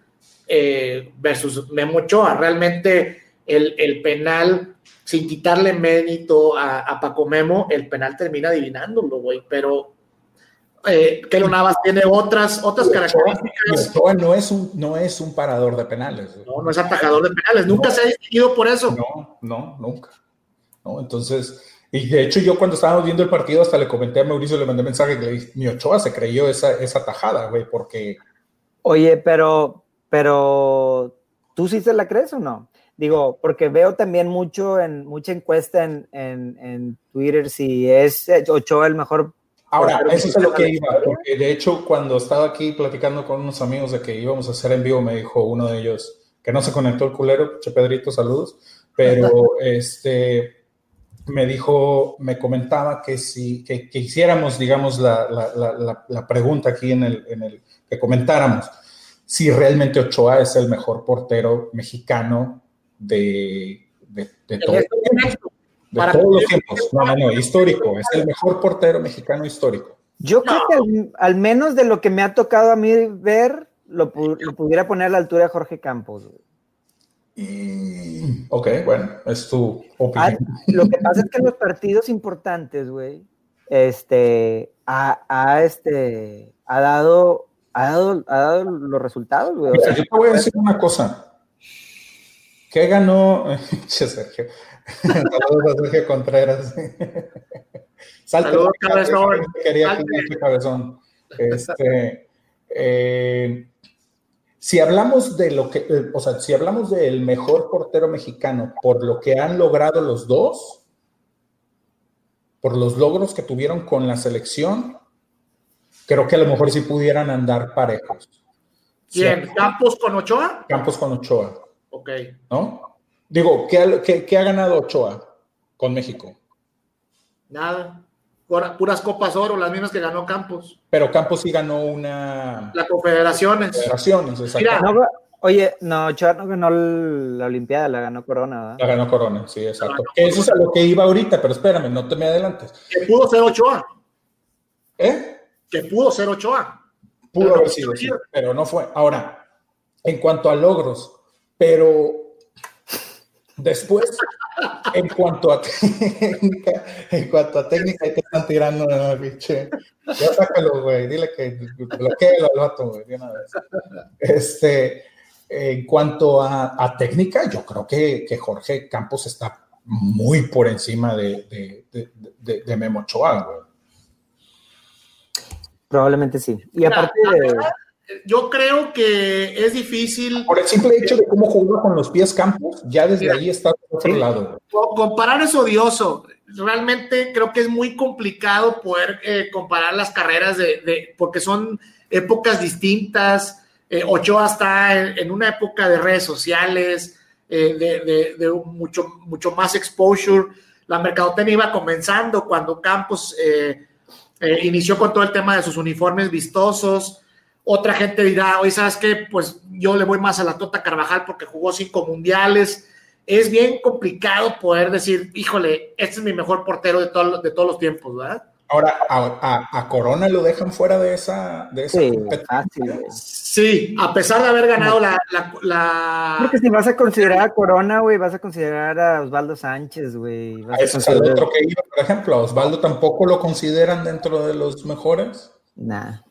eh, versus Memo Ochoa. Realmente el, el penal sin quitarle mérito a, Paco Memo, el penal termina adivinándolo, güey, pero eh, Kelo Navas tiene otras, otras características. No es, un, no es un parador de penales. No, no es atajador de penales, nunca se ha distinguido por eso. No, no, nunca. No, entonces, y de hecho yo cuando estábamos viendo el partido hasta le comenté a Mauricio, le mandé mensaje que le dije, mi Ochoa se creyó esa, esa tajada, güey, porque... Oye, pero, pero, ¿tú sí se la crees o no? Digo, porque veo también mucho en mucha encuesta en, en, Twitter si es Ochoa el mejor. Ahora, eso es lo que iba, porque de hecho cuando estaba aquí platicando con unos amigos de que íbamos a hacer en vivo, me dijo uno de ellos que no se conectó el culero, che Pedrito, saludos, pero este me dijo, me comentaba que si que, hiciéramos, digamos, la, la, la, pregunta aquí en el, en el que comentáramos si realmente Ochoa es el mejor portero mexicano de, de, de, todo, este de todos los tiempos. No, no, no, histórico. Es el mejor portero mexicano histórico. Yo creo que al, menos de lo que me ha tocado a mí ver, lo, pudiera poner a la altura de Jorge Campos. Y, ok, bueno, es tu opinión. Ah, lo que pasa es que en los partidos importantes, güey, este, ha, este, ha dado, ha dado, ha dado los resultados, güey. yo te voy a decir una cosa. ¿Qué ganó? Sergio. Saludos a Sergio Contreras. Saludos, cabezón. Quería cabezón. Este, eh, si hablamos de lo que, eh, o sea, si hablamos del mejor portero mexicano por lo que han logrado los dos, por los logros que tuvieron con la selección, creo que a lo mejor sí pudieran andar parejos. ¿Quién? ¿Campos con Ochoa? Campos con Ochoa. Ok. ¿No? Digo, ¿qué, ha ganado Ochoa con México? Nada. Puras copas oro, las mismas que ganó Campos. Pero Campos sí ganó una. La Confederaciones. Confederaciones, exacto. oye, no, Ochoa no ganó la Olimpiada, la ganó Corona. ¿verdad? La ganó Corona, sí, exacto. Eso es a lo que iba ahorita, pero espérame, no te me adelantes. Que pudo ser Ochoa. ¿Eh? Que pudo ser Ochoa. Pudo haber sido, sí, pero no fue. Ahora, en cuanto a logros, pero después, en cuanto a técnica, en cuanto a técnica, ahí te están tirando de biche. Ya sácalo, güey, dile que bloquee al vato, güey, de una vez. Este, en cuanto a, técnica, yo creo que, que, Jorge Campos está muy por encima de, de, de, de Memo Ochoa, güey. Probablemente sí. Y aparte de yo creo que es difícil. Por el simple hecho de cómo juega con los pies Campos, ya desde ahí está por otro lado. Comparar es odioso. Realmente creo que es muy complicado poder eh, comparar las carreras de, porque son épocas distintas. Eh, Ochoa está en, una época de redes sociales, eh, de, mucho, mucho más exposure. La mercadotecnia iba comenzando cuando Campos inició con todo el tema de sus uniformes vistosos otra gente dirá, oye, ¿sabes qué? Pues yo le voy más a la Tota Carvajal porque jugó cinco mundiales. Es bien complicado poder decir, híjole, este es mi mejor portero de, de todos los tiempos, ¿verdad? Ahora, a, Corona lo dejan fuera de esa, de esa sí, a pesar de haber ganado la, la, Porque si vas a considerar a Corona, güey, vas a considerar a Osvaldo Sánchez, güey. Ese es el otro que iba, por ejemplo. ¿A Osvaldo tampoco lo consideran dentro de los mejores? Nah.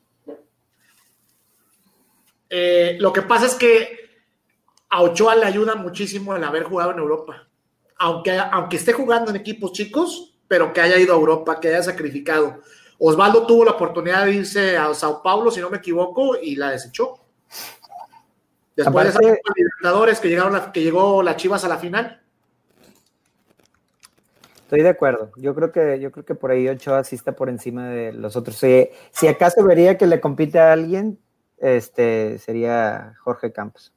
Eh, lo que pasa es que a Ochoa le ayuda muchísimo el haber jugado en Europa. aunque, aunque esté jugando en equipos chicos, pero que haya ido a Europa, que haya sacrificado. Osvaldo tuvo la oportunidad de irse a Sao Paulo, si no me equivoco, y la desechó. Después de esos Libertadores que llegaron que llegó la Chivas a la final. Estoy de acuerdo. Yo creo que, yo creo que por ahí Ochoa sí está por encima de los otros. Si, si acaso vería que le compite a alguien, este sería Jorge Campos.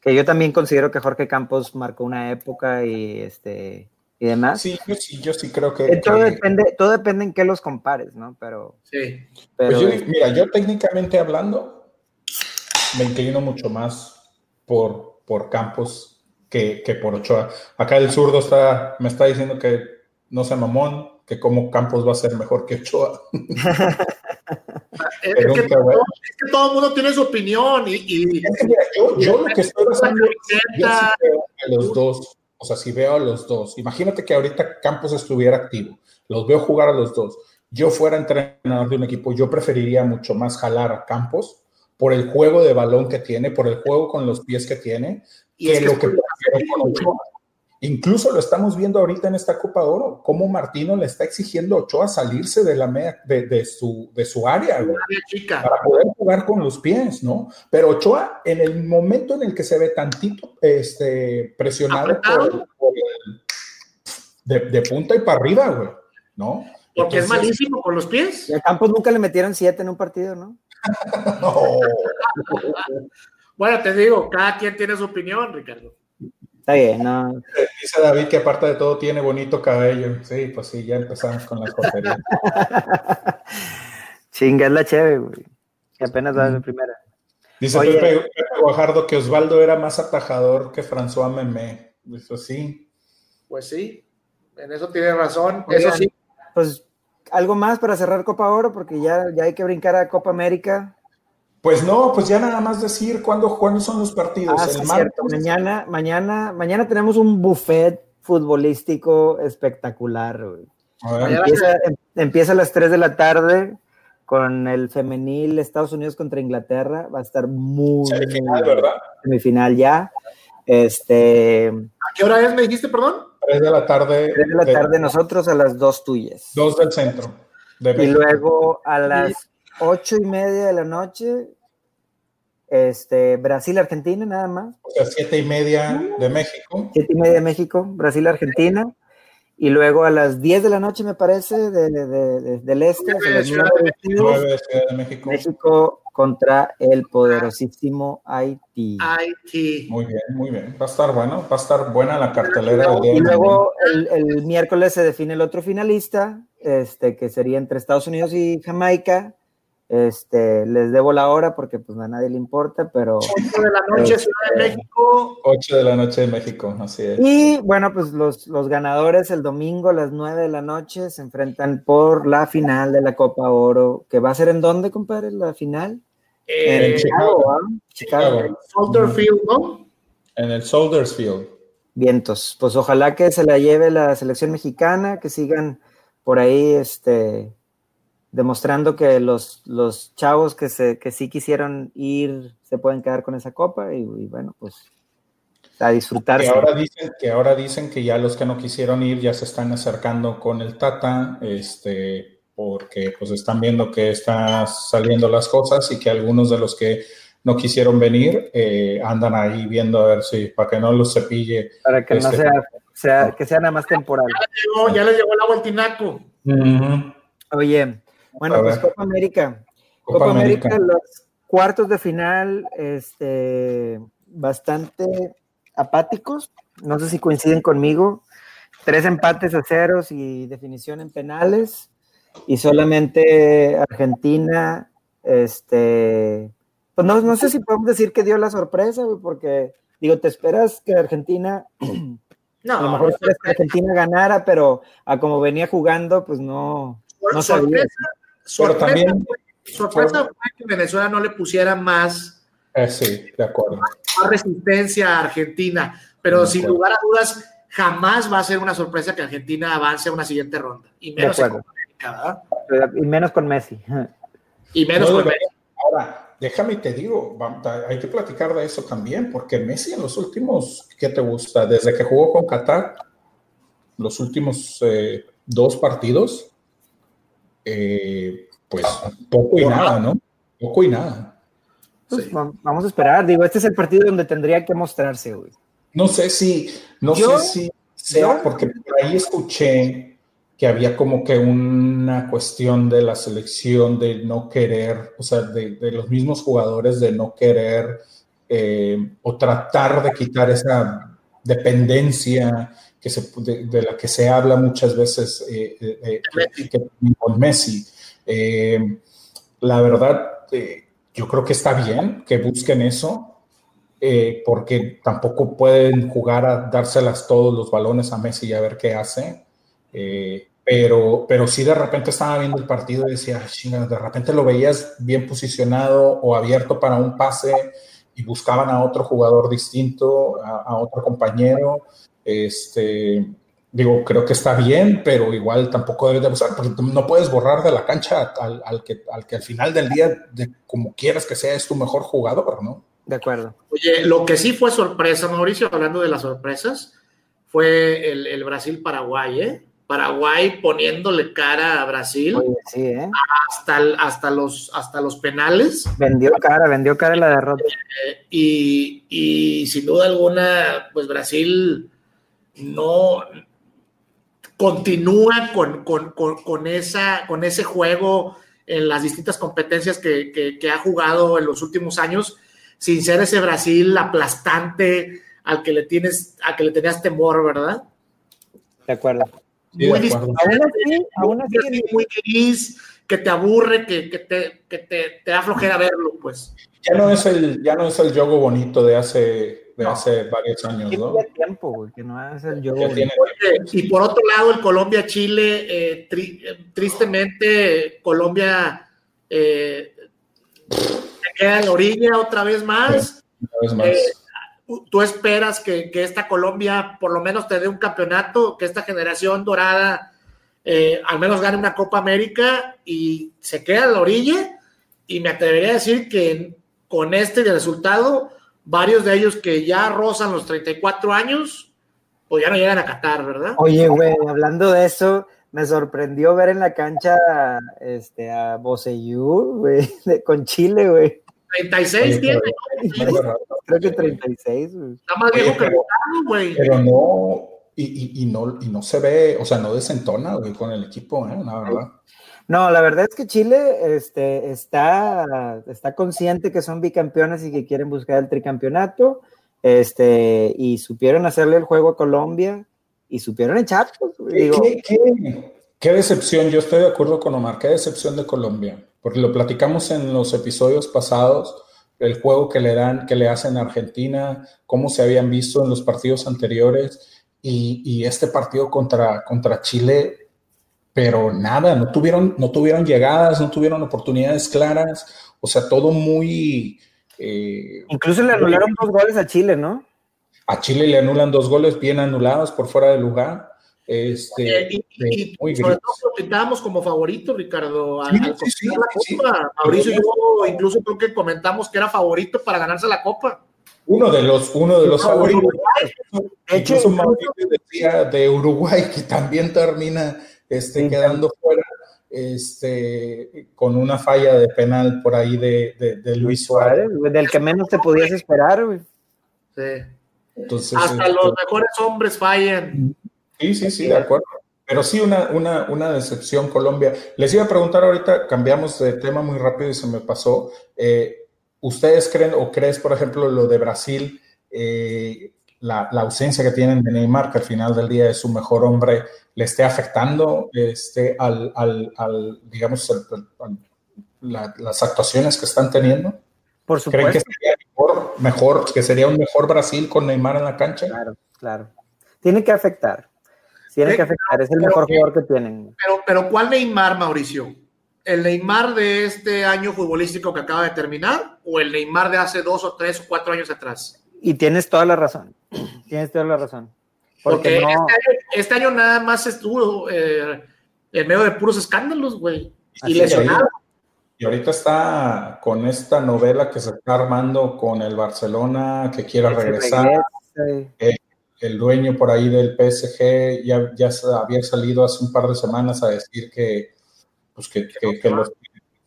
Que yo también considero que Jorge Campos marcó una época y este y demás. Sí, yo sí, yo sí creo que, todo depende, todo depende en qué los compares, ¿no? Pero. Sí. Pero, pues mira, yo técnicamente hablando, me inclino mucho más por, por Campos que, que por Ochoa. Acá el zurdo está, me está diciendo que no sea mamón, que como Campos va a ser mejor que Ochoa. es, que todo, es, que todo, el mundo tiene su opinión y... yo, lo que estoy haciendo es los dos, o sea, si veo a los dos, imagínate que ahorita Campos estuviera activo, los veo jugar a los dos, yo fuera entrenador de un equipo, yo preferiría mucho más jalar a Campos por el juego de balón que tiene, por el juego con los pies que tiene, y que lo que prefiero con Ochoa. Incluso lo estamos viendo ahorita en esta Copa de Oro, cómo Martino le está exigiendo a Ochoa salirse de, la de, su, de su área, para poder jugar con los pies, ¿no? Pero Ochoa, en el momento en el que se ve tantito este, presionado por, de, punta y para arriba, güey, ¿no? Porque es malísimo con los pies. Y a Campos nunca le metieron siete en un partido, ¿no? no. bueno, te digo, cada quien tiene su opinión, Ricardo. Está bien, no. Dice David que aparte de todo tiene bonito cabello. Sí, pues sí, ya empezamos con la jotería. Chinga, es la chévere, güey. Que apenas va de primera. Dice Pepe, Guajardo que Osvaldo era más atajador que François Memé. Eso sí. Pues sí, en eso tiene razón. eso sí. Pues algo más para cerrar Copa Oro, porque ya, ya hay que brincar a Copa América. Pues no, pues ya nada más decir cuándo, cuándo son los partidos. Ah, cierto. Mañana, mañana, mañana tenemos un buffet futbolístico espectacular. Empieza, em, empieza, a las 3 de la tarde con el femenil Estados Unidos contra Inglaterra. Va a estar muy. Semifinal, ¿verdad? Semifinal ya. Este. ¿A qué hora es, me dijiste, perdón? 3 de la tarde. 3 de la tarde, nosotros a las 2 tuyas. 2 del centro. y luego a las ocho y media de la noche, este, Brasil-Argentina nada más. O sea, siete y media de México. Siete y media de México, Brasil-Argentina. Y luego a las 10 de la noche, me parece, de, de, del este, de Ciudad de México. México contra el poderosísimo Haití. Haití. Muy bien, muy bien. Va a estar bueno, va a estar buena la cartelera. Y luego el, el, miércoles se define el otro finalista, este, que sería entre Estados Unidos y Jamaica. Este, les debo la hora porque pues a nadie le importa, pero... 8 de la noche, este, Ciudad de México. 8 de la noche de México, así es. Y bueno, pues los, los ganadores el domingo a las 9 de la noche se enfrentan por la final de la Copa Oro, que va a ser en dónde, compadre, la final? en, Chicago, ¿ah? Chicago. Soldier Field, ¿no? En el Soldiers Field. Vientos, pues ojalá que se la lleve la selección mexicana, que sigan por ahí, este, demostrando que los, los chavos que, se, que sí quisieron ir se pueden quedar con esa copa y, bueno, pues a disfrutar. Que ahora, dicen, que ahora dicen que ya los que no quisieron ir ya se están acercando con el Tata, este, porque pues están viendo que están saliendo las cosas y que algunos de los que no quisieron venir eh, andan ahí viendo a ver si, para que no los cepille. Para que no este, sea, sea, que sea nada más temporal. Ya le llegó, el agua al tinaco. Oye, bueno, pues Copa América. Copa, América. los cuartos de final, este, bastante apáticos. No sé si coinciden conmigo. Tres empates a ceros y definición en penales. Y solamente Argentina, este, pues no, no sé si podemos decir que dio la sorpresa, porque digo, te esperas que Argentina, no, a lo mejor esperas que Argentina ganara, pero a como venía jugando, pues no, no sabía. Sorpresa, también, sorpresa fue que Venezuela no le pusiera más, eh, sí, de acuerdo. más resistencia a Argentina, pero sin lugar a dudas jamás va a ser una sorpresa que Argentina avance a una siguiente ronda. Y menos, con, y menos con Messi. Y menos con Messi. Ahora, déjame te digo, hay que platicar de eso también, porque Messi en los últimos, ¿qué te gusta? Desde que jugó con Qatar, los últimos eh, dos partidos, eh, pues poco y nada, ¿no? Poco y nada. Pues, vamos a esperar, digo, este es el partido donde tendría que mostrarse, güey. No sé si, no sé si sea, porque por ahí escuché que había como que una cuestión de la selección de no querer, o sea, de, los mismos jugadores de no querer eh, o tratar de quitar esa dependencia que se, de, la que se habla muchas veces eh, eh, con Messi. la verdad, yo creo que está bien que busquen eso, porque tampoco pueden jugar a dárselas todos los balones a Messi y a ver qué hace. Eh, pero, pero sí de repente estaba viendo el partido y decía, de repente lo veías bien posicionado o abierto para un pase y buscaban a otro jugador distinto, a, otro compañero. Este, digo, creo que está bien, pero igual tampoco debes de abusar, porque no puedes borrar de la cancha al, al, que, al que al final del día, de, como quieras que sea, es tu mejor jugador, ¿no? De acuerdo. Oye, lo que sí fue sorpresa, Mauricio, hablando de las sorpresas, fue el, el Brasil-Paraguay, ¿eh? Paraguay poniéndole cara a Brasil ¿eh? hasta, hasta, los, hasta los penales. Vendió cara, vendió cara la derrota. Eh, y, y, sin duda alguna, pues Brasil no continúa con, con, con, esa, con ese juego en las distintas competencias que, que ha jugado en los últimos años, sin ser ese Brasil aplastante al que le tienes, a que le tenías temor, ¿verdad? De acuerdo muy aún así, muy gris, que te aburre, que, que, te, que te, te, da flojera verlo, pues. Ya no es el, ya no es el yogo bonito de hace, de hace varios años, ¿no? tiempo, güey, que no es el yogo Y por otro lado, el Colombia-Chile, eh, tristemente, Colombia eh, se queda en la orilla otra vez más. Una vez más. Eh, tú esperas que, esta Colombia por lo menos te dé un campeonato, que esta generación dorada eh, al menos gane una Copa América y se queda a la orilla. Y me atrevería a decir que con este resultado, varios de ellos que ya rozan los 34 años, pues ya no llegan a Qatar, ¿verdad? Oye, güey, hablando de eso, me sorprendió ver en la cancha este, a Boseyú, güey, con Chile, güey. 36 tiene. Creo que 36. Está más viejo que güey. Pero no y, y, no, y no se ve, o sea, no desentona, güey, con el equipo, ¿eh? La verdad. No, la verdad es que Chile este, está, está consciente que son bicampeones y que quieren buscar el tricampeonato. Este, y supieron hacerle el juego a Colombia y supieron echar. ¿Qué, qué, qué, decepción, yo estoy de acuerdo con Omar, qué decepción de Colombia porque lo platicamos en los episodios pasados, el juego que le dan, que le hacen a Argentina, cómo se habían visto en los partidos anteriores y, este partido contra, contra Chile, pero nada, no tuvieron, no tuvieron llegadas, no tuvieron oportunidades claras, o sea, todo muy... Eh, Incluso le anularon dos goles a Chile, ¿no? A Chile le anulan dos goles bien anulados por fuera de lugar. Este, y, sobre todo lo pintábamos como favorito, Ricardo. Al, la Copa. Mauricio yo incluso creo que comentamos que era favorito para ganarse la Copa. Uno de los, uno de los favoritos. Incluso Mauricio decía de Uruguay que también termina este, quedando fuera este, con una falla de penal por ahí de, de, Luis Suárez. Del que menos te podías esperar, Sí. Entonces, Hasta los este, mejores hombres fallan. Sí, sí, sí, de acuerdo. Pero sí, una, una, una, decepción Colombia. Les iba a preguntar ahorita, cambiamos de tema muy rápido y se me pasó. Eh, ¿Ustedes creen o crees, por ejemplo, lo de Brasil, eh, la, la, ausencia que tienen de Neymar, que al final del día es su mejor hombre, le esté afectando este, al, al, al digamos, las actuaciones que están teniendo? Por supuesto. ¿Creen que sería mejor, mejor, que sería un mejor Brasil con Neymar en la cancha? Claro, claro. Tiene que afectar tiene que afectar, es el mejor jugador que tienen. Pero, pero ¿cuál Neymar, Mauricio? ¿El Neymar de este año futbolístico que acaba de terminar o el Neymar de hace dos o tres o cuatro años atrás? Y tienes toda la razón. Tienes toda la razón. Porque, este, año, nada más estuvo eh, en medio de puros escándalos, güey. Y lesionado. Y ahorita está con esta novela que se está armando con el Barcelona, que quiera regresar. Eh, el dueño por ahí del PSG ya, ya había salido hace un par de semanas a decir que, pues que, los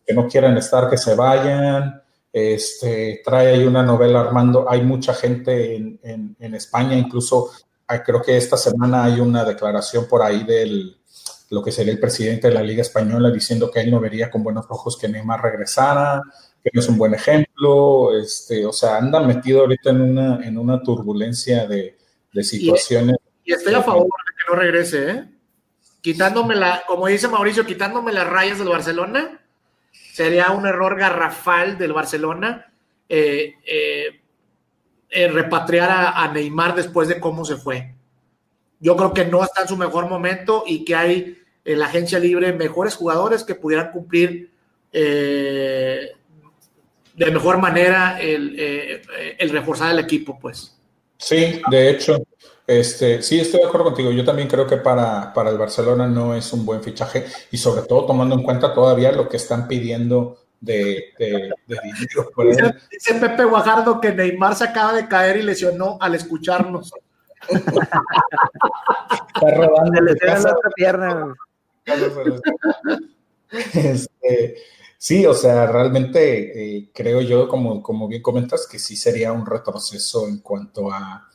que no quieren estar, que se vayan. Este, trae ahí una novela armando. Hay mucha gente en, en España, incluso ah, creo que esta semana hay una declaración por ahí del, lo que sería el presidente de la Liga Española diciendo que él no vería con buenos ojos que Neymar regresara, que no es un buen ejemplo, este, o sea, anda metido ahorita en una, en una turbulencia de, situaciones. Y, estoy a favor de que no regrese, ¿eh? Quitándome la, como dice Mauricio, quitándome las rayas del Barcelona, sería un error garrafal del Barcelona eh, eh, repatriar a Neymar después de cómo se fue. Yo creo que no está en su mejor momento y que hay en la agencia libre mejores jugadores que pudieran cumplir eh, de mejor manera eh, el, reforzar el equipo, pues. Sí, de hecho, este, sí estoy de acuerdo contigo. Yo también creo que para, para el Barcelona no es un buen fichaje y sobre todo tomando en cuenta todavía lo que están pidiendo de, de, dinero. Dice, dice, Pepe Guajardo que Neymar se acaba de caer y lesionó al escucharnos. Está rodando la otra pierna. Este, sí, o sea, realmente eh, creo yo, como, como bien comentas, que sí sería un retroceso en cuanto a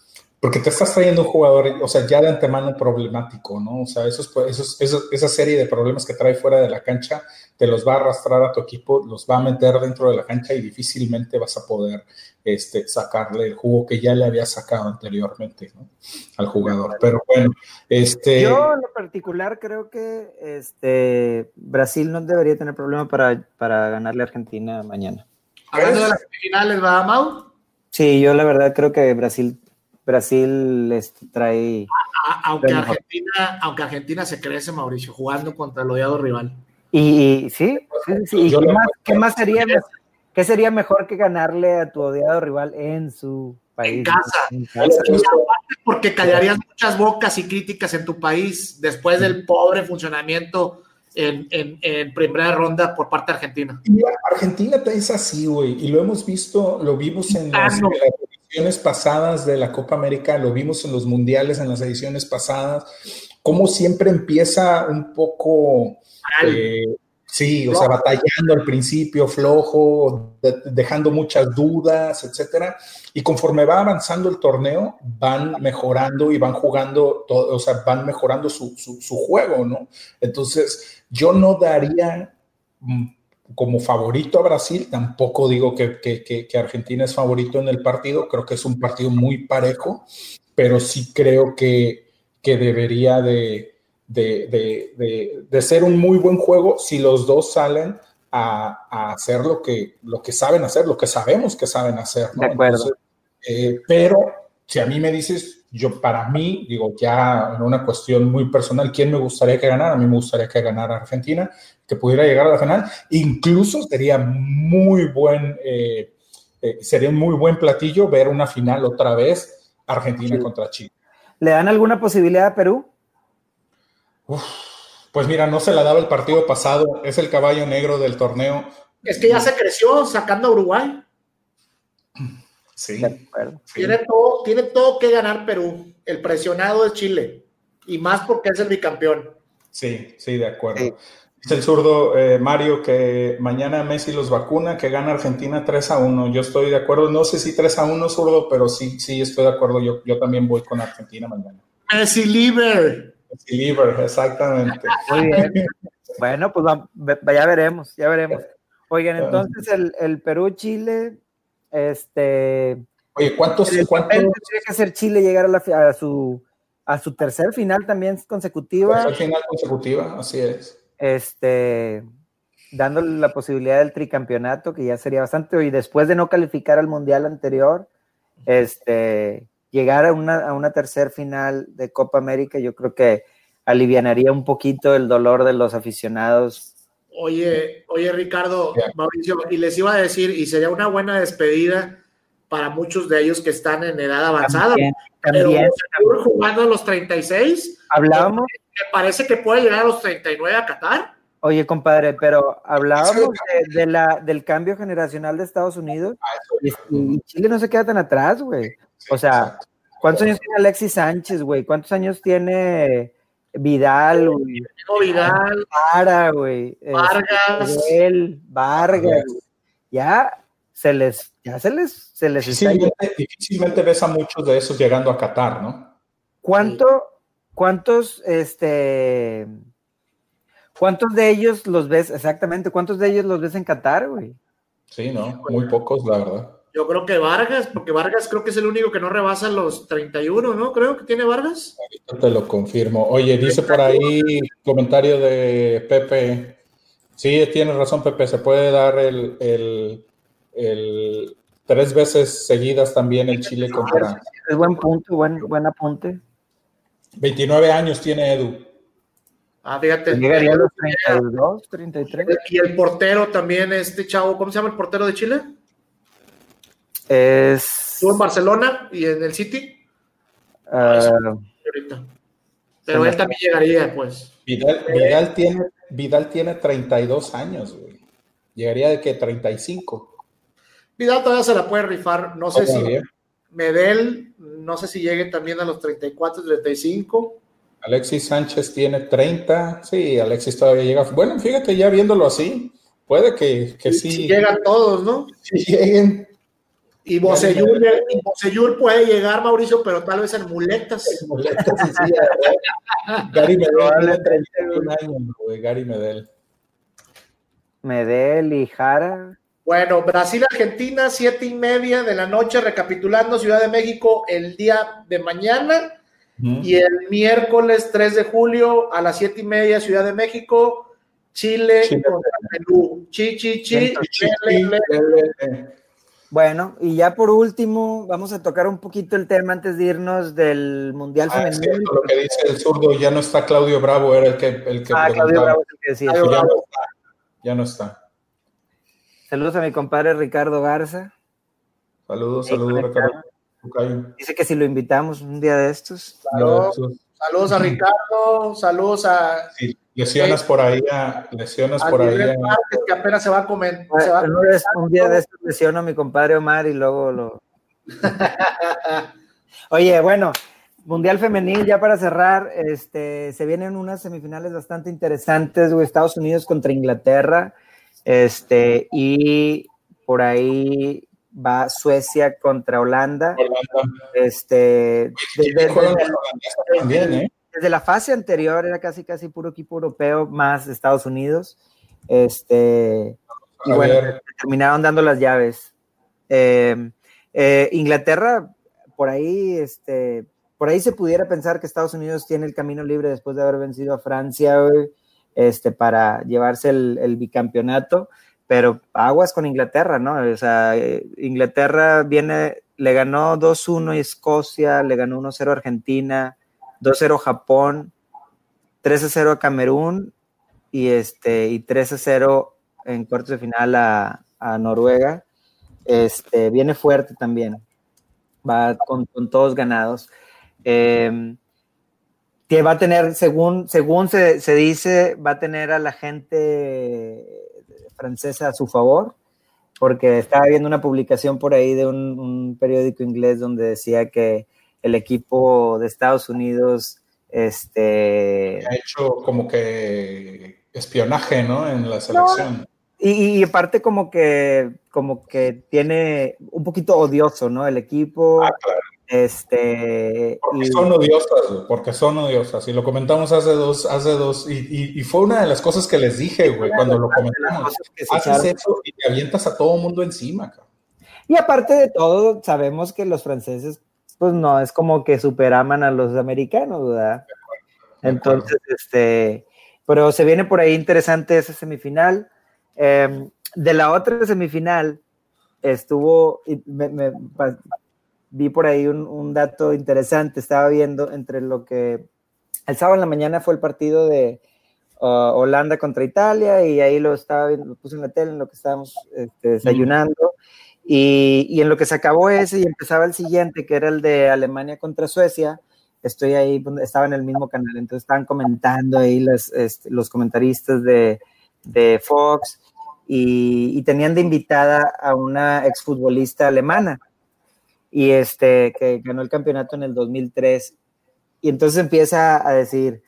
porque te estás trayendo un jugador, o sea, ya de antemano problemático, ¿no? O sea, esos, esos, esa serie de problemas que trae fuera de la cancha, te los va a arrastrar a tu equipo, los va a meter dentro de la cancha y difícilmente vas a poder este, sacarle el jugo que ya le había sacado anteriormente ¿no? al jugador. Pero bueno, este... Yo en lo particular creo que este, Brasil no debería tener problema para, para ganarle a Argentina mañana. Hablando de las finales, ¿va, Mau? Sí, yo la verdad creo que Brasil Brasil este, trae. aunque, Argentina, aunque Argentina se crece, Mauricio, jugando contra el odiado rival. Y, sí, sí, qué, más, sería, qué sería mejor que ganarle a tu odiado rival en su país? En casa. Porque callarías muchas bocas y críticas en tu país después del pobre funcionamiento en, primera ronda por parte de Argentina. Argentina es así, güey, y lo hemos visto, lo vimos en las, ediciones pasadas de la Copa América, lo vimos en los mundiales, en las ediciones pasadas, como siempre empieza un poco, eh, sí, o sea, batallando al principio, flojo, dejando muchas dudas, etcétera, y conforme va avanzando el torneo, van mejorando y van jugando, todo, o sea, van mejorando su, su juego, ¿no? Entonces, yo no daría mm, como favorito a Brasil, tampoco digo que, Argentina es favorito en el partido, creo que es un partido muy parejo, pero sí creo que, debería de, de, ser un muy buen juego si los dos salen a, hacer lo que, lo que saben hacer, lo que sabemos que saben hacer. De acuerdo. Eh, pero si a mí me dices, yo para mí, digo, ya en una cuestión muy personal, ¿quién me gustaría que ganara? A mí me gustaría que ganara Argentina, que pudiera llegar a la final. Incluso sería muy buen, eh, eh, sería un muy buen platillo ver una final otra vez, Argentina contra Chile. ¿Le dan alguna posibilidad a Perú? pues mira, no se la daba el partido pasado, es el caballo negro del torneo. Es que ya se creció sacando a Uruguay. Sí. Tiene, todo, tiene todo que ganar Perú. El presionado es Chile. Y más porque es el bicampeón. Sí, sí, de acuerdo. Dice el zurdo eh, Mario que mañana Messi los vacuna, que gana Argentina 3 a 1. Yo estoy de acuerdo. No sé si 3 a 1, zurdo, pero sí, sí estoy de acuerdo. Yo, yo también voy con Argentina mañana. Messi libre. Messi libre, exactamente. Muy bien. bueno, pues ya veremos, ya veremos. Oigan, entonces el, el Perú-Chile este. Oye, ¿cuántos? ¿cuántos? Tiene que hacer Chile llegar a, su, a su tercer final también consecutiva. Tercer final consecutiva, así es. Este, dándole la posibilidad del tricampeonato, que ya sería bastante, y después de no calificar al mundial anterior, este, llegar a una, a una tercer final de Copa América, yo creo que alivianaría un poquito el dolor de los aficionados Oye, oye Ricardo, Mauricio, y les iba a decir, y sería una buena despedida para muchos de ellos que están en edad avanzada. También, jugando a los 36. Hablábamos. Me parece que puede llegar a los 39 a Qatar. Oye, compadre, pero hablábamos de, la, del cambio generacional de Estados Unidos y, Chile no se queda tan atrás, güey. O sea, ¿cuántos años tiene Alexis Sánchez, güey? ¿Cuántos años tiene Vidal, güey? Vidal. Para, güey. Vargas. Él, Vargas. Ya se les, ya se les, se les difícilmente, difícilmente ves a muchos de esos llegando a Qatar, ¿no? ¿Cuánto, cuántos, este ¿Cuántos de ellos los ves, exactamente, cuántos de ellos los ves en Qatar, güey? Sí, no, muy pocos, la verdad. Yo creo que Vargas, porque Vargas creo que es el único que no rebasa los 31, ¿no? Creo que tiene Vargas. Ahorita te lo confirmo. Oye, dice por ahí comentario de Pepe. Sí, tiene razón, Pepe. Se puede dar el, el, tres veces seguidas también el Chile contra. Es buen punto, buen, buen apunte. 29 años tiene Edu. Ah, fíjate. Llegaría a los 32, 33. Y el portero también, este chavo, ¿cómo se llama el portero de Chile? Es. Estuvo en Barcelona y en el City. Uh, Pero él también llegaría, pues. Vidal, Vidal, tiene, Vidal tiene 32 años, güey. Llegaría de que 35. Vidal todavía se la puede rifar. No sé si Medel, no sé si llegue también a los 34, 35. Alexis Sánchez tiene 30. Sí, Alexis todavía llega. Bueno, fíjate, ya viéndolo así, puede que, que sí. llegan todos, ¿no? Sí, lleguen. Y Bocellur, puede llegar, Mauricio, pero tal vez en muletas. En muletas, sí, Gary Medel 31 años, güey, Gary Medel. Medel y Jara. Bueno, Brasil-Argentina, siete y media de la noche, recapitulando Ciudad de México el día de mañana. Y el miércoles 3 de julio a las 7 y media, Ciudad de México, Chile, contra Perú. Chi, chi, chi. Bueno, y ya por último, vamos a tocar un poquito el tema antes de irnos del Mundial ah, femenino. lo que dice el zurdo, ya no está Claudio Bravo, era el que, el que Ah, Claudio Bravo es el que decía. Ya no, está, ya no está. Saludos a mi compadre Ricardo Garza. Saludos, saludos, Ricardo. Dice que si lo invitamos un día de estos. Saludos, a Ricardo, saludos a. lesionas por ahí, a, lesionas por ahí. que apenas se va a comentar. un día de estos lesiono a mi compadre Omar y luego lo. Oye, bueno, Mundial Femenil, ya para cerrar, este, se vienen unas semifinales bastante interesantes, Estados Unidos contra Inglaterra, este, y por ahí va Suecia contra Holanda. Este, ¿eh? Desde, la fase anterior era casi casi puro equipo europeo más Estados Unidos. Este, y bueno, terminaron dando las llaves. Em, eh, Inglaterra, por ahí, este, por ahí se pudiera pensar que Estados Unidos tiene el camino libre después de haber vencido a Francia este, para llevarse el bicampeonato pero aguas con Inglaterra, ¿no? O sea, Inglaterra viene, le ganó 2-1 a Escocia, le ganó 1-0 a Argentina, 2-0 a Japón, 3-0 a Camerún y, este, y 3-0 en cuartos de final a, Noruega. Este, viene fuerte también, va con, todos ganados. Eh, que va a tener, según, según se, se, dice, va a tener a la gente francesa a su favor, porque estaba viendo una publicación por ahí de un, periódico inglés donde decía que el equipo de Estados Unidos este ha hecho como que espionaje, ¿no? En la selección. y, aparte como que como que tiene un poquito odioso, ¿no? El equipo. Ah, claro. Este, porque son odiosas, porque son odiosas. Y lo comentamos hace dos, hace dos, y, fue una de las cosas que les dije, güey, cuando lo comentamos. Haces eso y te avientas a todo mundo encima, Y aparte de todo, sabemos que los franceses, pues no, es como que superaman a los americanos, ¿verdad? Entonces, este, pero se viene por ahí interesante esa semifinal. Em, de la otra semifinal, estuvo, me, vi por ahí un, dato interesante, estaba viendo entre lo que el sábado en la mañana fue el partido de uh, Holanda contra Italia y ahí lo estaba viendo, lo puse en la tele en lo que estábamos este, desayunando y, y, en lo que se acabó ese y empezaba el siguiente, que era el de Alemania contra Suecia, estoy ahí, estaba en el mismo canal, entonces estaban comentando ahí los, este, los comentaristas de, de Fox y, tenían de invitada a una exfutbolista alemana y este que ganó el campeonato en el 2003 y entonces empieza a decir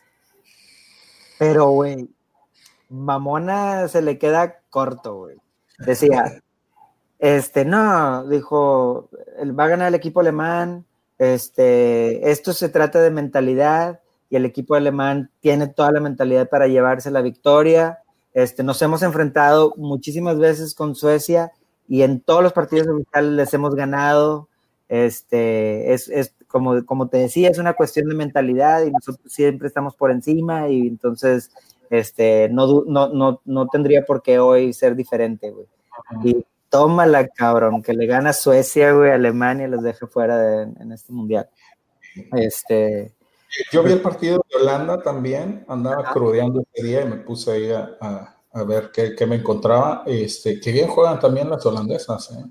pero güey Mamona se le queda corto güey decía este no dijo va a ganar el equipo alemán este esto se trata de mentalidad y el equipo alemán tiene toda la mentalidad para llevarse la victoria este, nos hemos enfrentado muchísimas veces con Suecia y en todos los partidos oficiales les hemos ganado. Este, es, es como, como te decía, es una cuestión de mentalidad y nosotros siempre estamos por encima y entonces este, no, no, no, no tendría por qué hoy ser diferente. Y tómala, cabrón, que le gana Suecia, güey, Alemania los deja fuera en este mundial. Este, yo vi el partido de Holanda también, andaba crudeando ese día y me puse ahí a, a, ver qué, qué, me encontraba. Este, que bien juegan también las holandesas. ¿eh?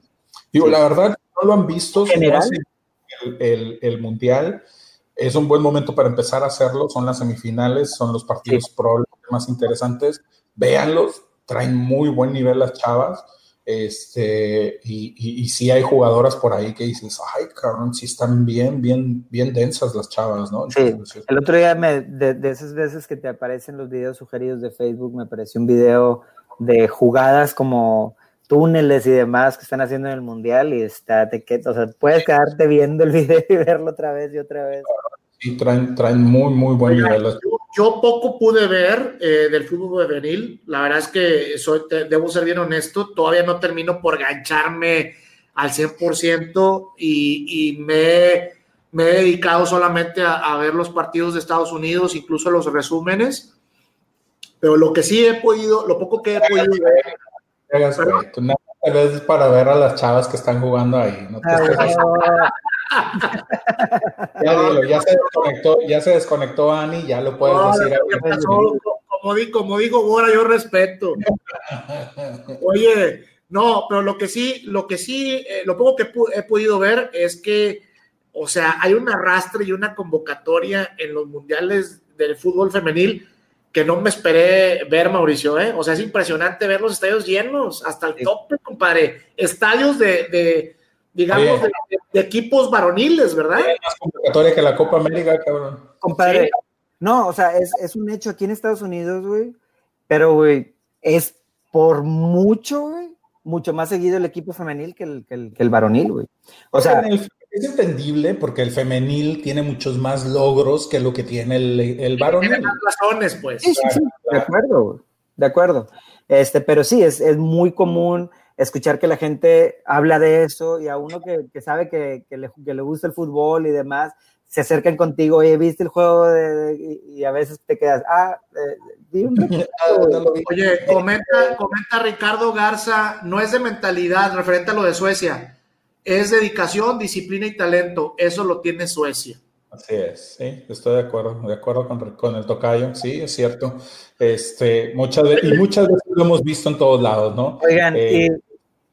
Digo, la verdad, no lo han visto. ¿General? El, el, el, Mundial es un buen momento para empezar a hacerlo. Son las semifinales, son los partidos sí. más interesantes. Véanlos, traen muy buen nivel las chavas. Este, y, y, y, sí hay jugadoras por ahí que dices, ay, cabrón, sí están bien, bien, bien densas las chavas, ¿no? Sí. El otro día, me, de, de, esas veces que te aparecen los videos sugeridos de Facebook, me apareció un video de jugadas como túneles y demás que están haciendo en el mundial y está, te, o sea, puedes quedarte viendo el video y verlo otra vez y otra vez. Sí, traen, traen muy, muy buen nivel. Yo, yo, poco pude ver eh, del fútbol juvenil. La verdad es que soy, te, debo ser bien honesto. Todavía no termino por gancharme al 100% y, y me, me, he dedicado solamente a, a, ver los partidos de Estados Unidos, incluso los resúmenes. Pero lo que sí he podido, lo poco que he podido ver. Para ver a las chavas que están jugando ahí. No te ya dilo, ya se desconectó, ya se desconectó Ani, ya lo puedes no, decir. Como, digo, como digo, Bora, yo respeto. Oye, no, pero lo que sí, lo que sí, eh, lo poco que he podido ver es que, o sea, hay un arrastre y una convocatoria en los mundiales del fútbol femenil que no me esperé ver, Mauricio, ¿eh? O sea, es impresionante ver los estadios llenos, hasta el tope, compadre. Estadios de, de digamos, de, de, equipos varoniles, ¿verdad? Es más convocatoria que la Copa América, cabrón. Compadre, sí. no, o sea, es, es, un hecho aquí en Estados Unidos, güey, pero, güey, es por mucho, güey, mucho más seguido el equipo femenil que el, que el, que el varonil, güey. O sea, es entendible porque el femenil tiene muchos más logros que lo que tiene el, el varonil. Tiene más razones, pues. Sí, sí, sí, de acuerdo, de acuerdo. Este, pero sí, es, es muy común escuchar que la gente habla de eso y a uno que, que sabe que, que, le, que, le, gusta el fútbol y demás, se acercan contigo, oye, ¿viste el juego? De, de, y a veces te quedas, ah, eh, un Oye, comenta, comenta Ricardo Garza, no es de mentalidad referente a lo de Suecia, es dedicación, disciplina y talento, eso lo tiene Suecia. Así es, sí, estoy de acuerdo, de acuerdo con, con el tocayo, sí, es cierto. Este, muchas veces, y muchas veces lo hemos visto en todos lados, ¿no? Oigan, eh, y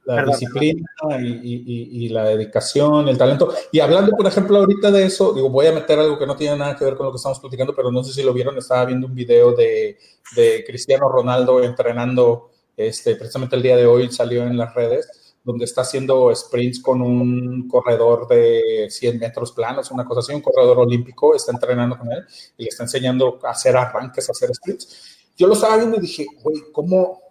la Perdón. disciplina y, y, y, la dedicación, el talento. Y hablando, por ejemplo, ahorita de eso, digo, voy a meter algo que no tiene nada que ver con lo que estamos platicando, pero no sé si lo vieron, estaba viendo un video de, de Cristiano Ronaldo entrenando, este, precisamente el día de hoy salió en las redes, donde está haciendo sprints con un corredor de 100 metros planos, una cosa así, un corredor olímpico, está entrenando con él y le está enseñando a hacer arranques, a hacer sprints. Yo lo estaba viendo y dije, güey, ¿cómo,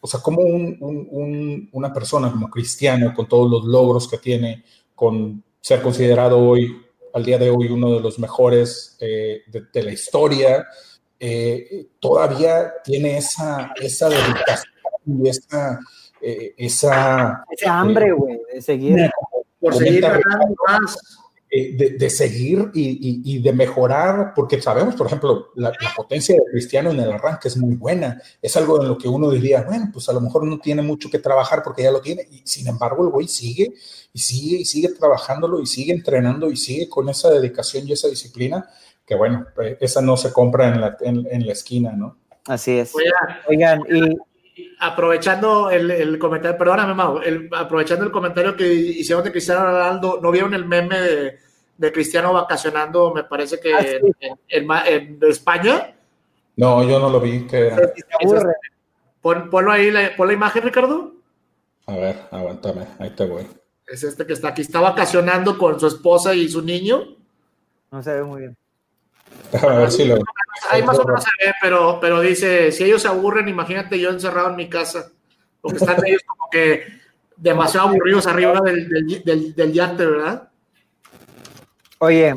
o sea, como un, un, un, una persona como Cristiano, con todos los logros que tiene, con ser considerado hoy, al día de hoy, uno de los mejores eh, de, de, la historia, eh, todavía tiene esa, esa dedicación y esa... Eh, esa ese hambre, güey, de seguir. Por seguir ganando más. De, de, seguir y, y, y, de mejorar, porque sabemos, por ejemplo, la, la, potencia de Cristiano en el arranque es muy buena. Es algo en lo que uno diría, bueno, pues a lo mejor no tiene mucho que trabajar porque ya lo tiene. Y sin embargo, el güey sigue y sigue y sigue trabajándolo y sigue entrenando y sigue con esa dedicación y esa disciplina que, bueno, pues, esa no se compra en la, en, en la esquina, ¿no? Así es. Oigan, Oigan y aprovechando el, el, comentario, perdóname, Mau, el, aprovechando el comentario que hicieron de Cristiano Ronaldo, ¿no vieron el meme de, de Cristiano vacacionando, me parece que Ah, sí. en, en- en España. No, yo no lo vi. aburre. Pon, ponlo ahí, la, pon la imagen, Ricardo. A ver, aguántame, ahí te voy. Es este que está aquí, está vacacionando con su esposa y su niño. No se ve muy bien. Déjame ver si lo. Ahí más o menos se ve, pero, pero dice, si ellos se aburren, imagínate yo encerrado en mi casa. Porque están ellos como que demasiado aburridos arriba del, del, del- del yate, ¿verdad? Oye,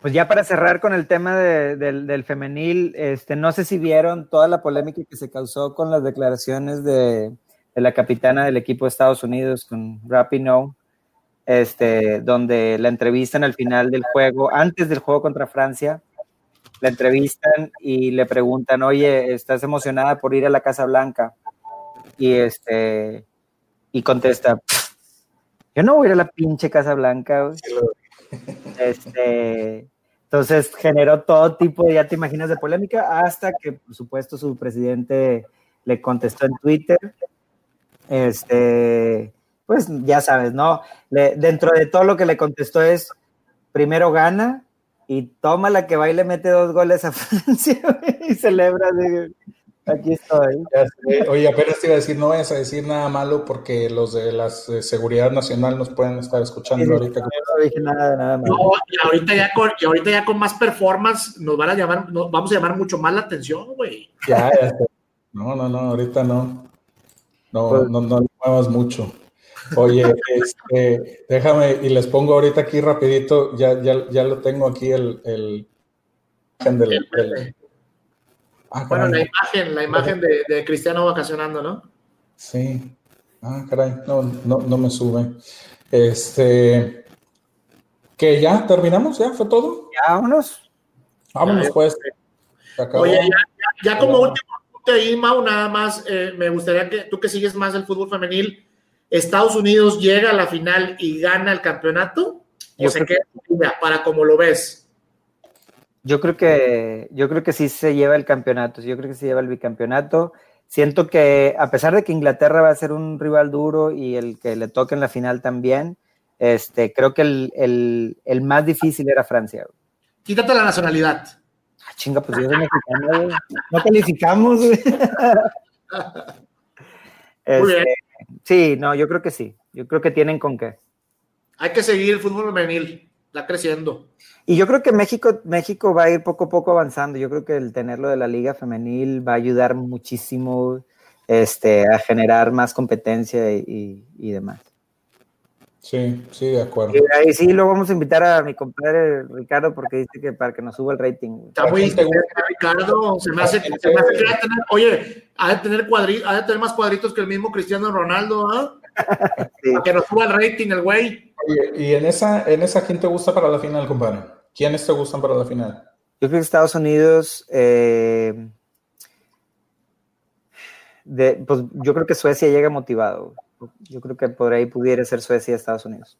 pues ya para cerrar con el tema de- del, del femenil, este, no sé si vieron toda la polémica que se causó con las declaraciones de, de la capitana del equipo de Estados Unidos, con Rapinoe, este, donde la entrevistan al final del juego, antes del juego contra Francia, la entrevistan y le preguntan, oye, ¿estás emocionada por ir a la Casa Blanca? Y este, y contesta, yo no voy a ir a la pinche Casa Blanca. güey". Este, entonces generó todo tipo de, ya te imaginas, de polémica, hasta que, por supuesto, su presidente le contestó en Twitter. Este, pues ya sabes, ¿no? Le- dentro de todo lo que le contestó es, primero gana y toma la que va y le mete dos goles a Francia y celebra de, aquí estoy. Ya sé. Oye, apenas te iba a decir, no vayas a decir nada malo porque los de la Seguridad Nacional nos pueden estar escuchando ahorita. No dije nada, nada más. No, y ahorita ya con, y ahorita ya con más performance nos van a llamar, nos vamos a llamar mucho más la atención, güey. Ya, ya. No, no, no, ahorita no. No, Pues- no, no le muevas mucho. Oye, este, déjame y les pongo ahorita aquí rapidito, ya, ya, ya lo tengo aquí el, el Ah, Bueno, la imagen, la imagen de, de Cristiano vacacionando, ¿no? Sí. Ah, caray, no, no, no me sube. Este, que ya terminamos, ya fue todo. Ya, vámonos. Vámonos Ya, pues. Se acabó. Oye, ya, ya- ya como último punto ahí, Mau, nada más, eh, me gustaría que tú que sigues más el fútbol femenil, Estados Unidos llega a la final y gana el campeonato, o Yo se queda para como lo ves. Yo creo que yo creo que sí se lleva el campeonato, yo creo que se lleva el bicampeonato. Siento que a pesar de que Inglaterra va a ser un rival duro y el que le toque en la final también, este, creo que el, el- el más difícil era Francia. Quítate la nacionalidad. Ah, chinga, pues yo soy mexicano. No calificamos. Muy bien. Sí, no, yo creo que sí. Yo creo que tienen con qué. Hay que seguir el fútbol femenil, está creciendo. Y yo creo que México, México va a ir poco a poco avanzando. Yo creo que el tenerlo de la liga femenil va a ayudar muchísimo este, a generar más competencia y, y- y demás. Sí, sí, de acuerdo. Y ahí sí lo vamos a invitar a mi compadre Ricardo porque dice que para que nos suba el rating. Está muy inteligente, Ricardo. Se me hace, se me hace que ha de tener, oye, ha de tener cuadri- ha de tener más cuadritos que el mismo Cristiano Ronaldo, ¿ah? Sí. Para que nos suba el rating el güey. Oye, y en esa, en esa, ¿quién te gusta para la final, compadre? ¿Quiénes te gustan para la final? Yo creo que Estados Unidos, eh, de, pues yo creo que Suecia llega motivado. güey. Yo creo que por ahí pudiera ser Suecia y Estados Unidos.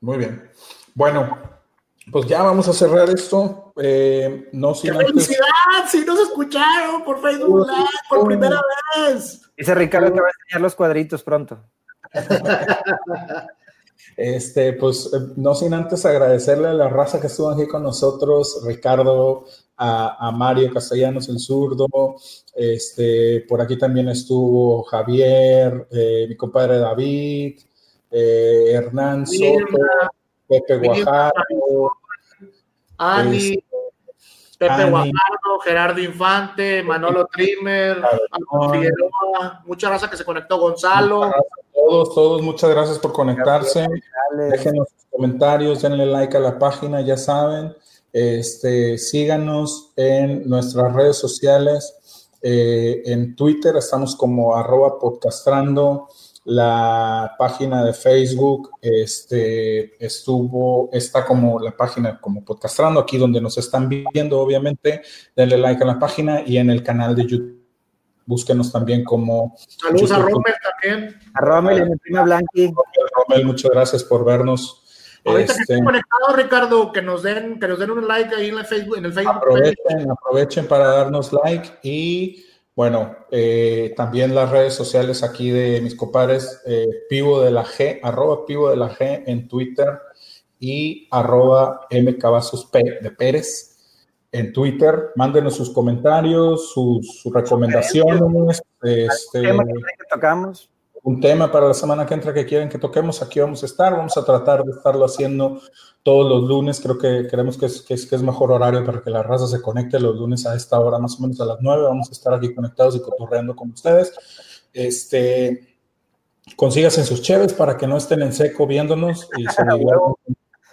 Muy bien. Bueno, pues ya vamos a cerrar esto. Eh, no ¡Qué sin antes. felicidad! Sí nos escucharon por Facebook Live por primera vez. Dice Ricardo que va a enseñar los cuadritos pronto. Este, pues eh, no sin antes agradecerle a la raza que estuvo aquí con nosotros, Ricardo, a, a Mario Castellanos el zurdo, este, por aquí también estuvo Javier, eh, mi compadre David, eh, Hernán Soto, Pepe Guajardo, Ani, Este, Pepe Ani. Guajardo, Gerardo Infante, Manolo Trimmer, Figueroa, mucha raza que se conectó, Gonzalo. todos, todos, muchas gracias por conectarse. Déjenos sus comentarios, denle like a la página, ya saben. Este, síganos en nuestras redes sociales. Eh, en Twitter estamos como arroba podcastrando. La página de Facebook este, estuvo, está como la página como podcastrando, aquí donde nos están viendo, obviamente. Denle like a la página y en el canal de YouTube. Búsquenos también como Saludos a. Romer también. A Rommel y mi prima Blanqui. Romel, muchas gracias por vernos. Ahorita que Este, estén conectados, Ricardo, que nos den, que nos den un like ahí en el Facebook, en el Facebook. aprovechen, aprovechen para darnos like y bueno, eh, también las redes sociales aquí de mis compadres, eh, Pivo de la G, arroba Pivo de la G en Twitter y arroba mcavasos de Pérez en Twitter. Mándenos sus comentarios, sus, recomendaciones. Este, tema que tocamos. Un tema para la semana que entra que quieren que toquemos, aquí vamos a estar. Vamos a tratar de estarlo haciendo todos los lunes. Creo que creemos que es, que es, que es mejor horario para que la raza se conecte los lunes a esta hora, más o menos a las 9. Vamos a estar aquí conectados y cotorreando con ustedes. Este, consíganse sus cheves para que no estén en seco viéndonos y se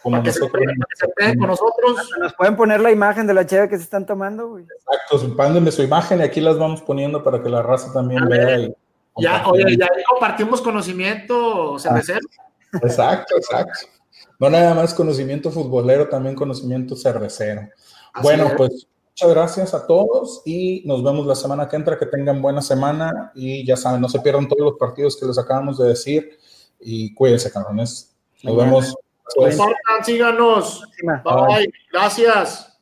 como que nosotros. Se, con nosotros. Nos pueden poner la imagen de la cheve que se están tomando, güey. Exacto, mándenme su imagen y aquí las vamos poniendo para que la raza también vea. Y ya, oye, ya compartimos conocimiento cervecero. exacto, exacto. No nada más conocimiento futbolero, también conocimiento cervecero. bueno, pues muchas gracias a todos y nos vemos la semana que entra. Que tengan buena semana y ya saben, no se pierdan todos los partidos que les acabamos de decir y cuídense, cabrones. Nos vemos. Pues, síganos. Bye. Gracias.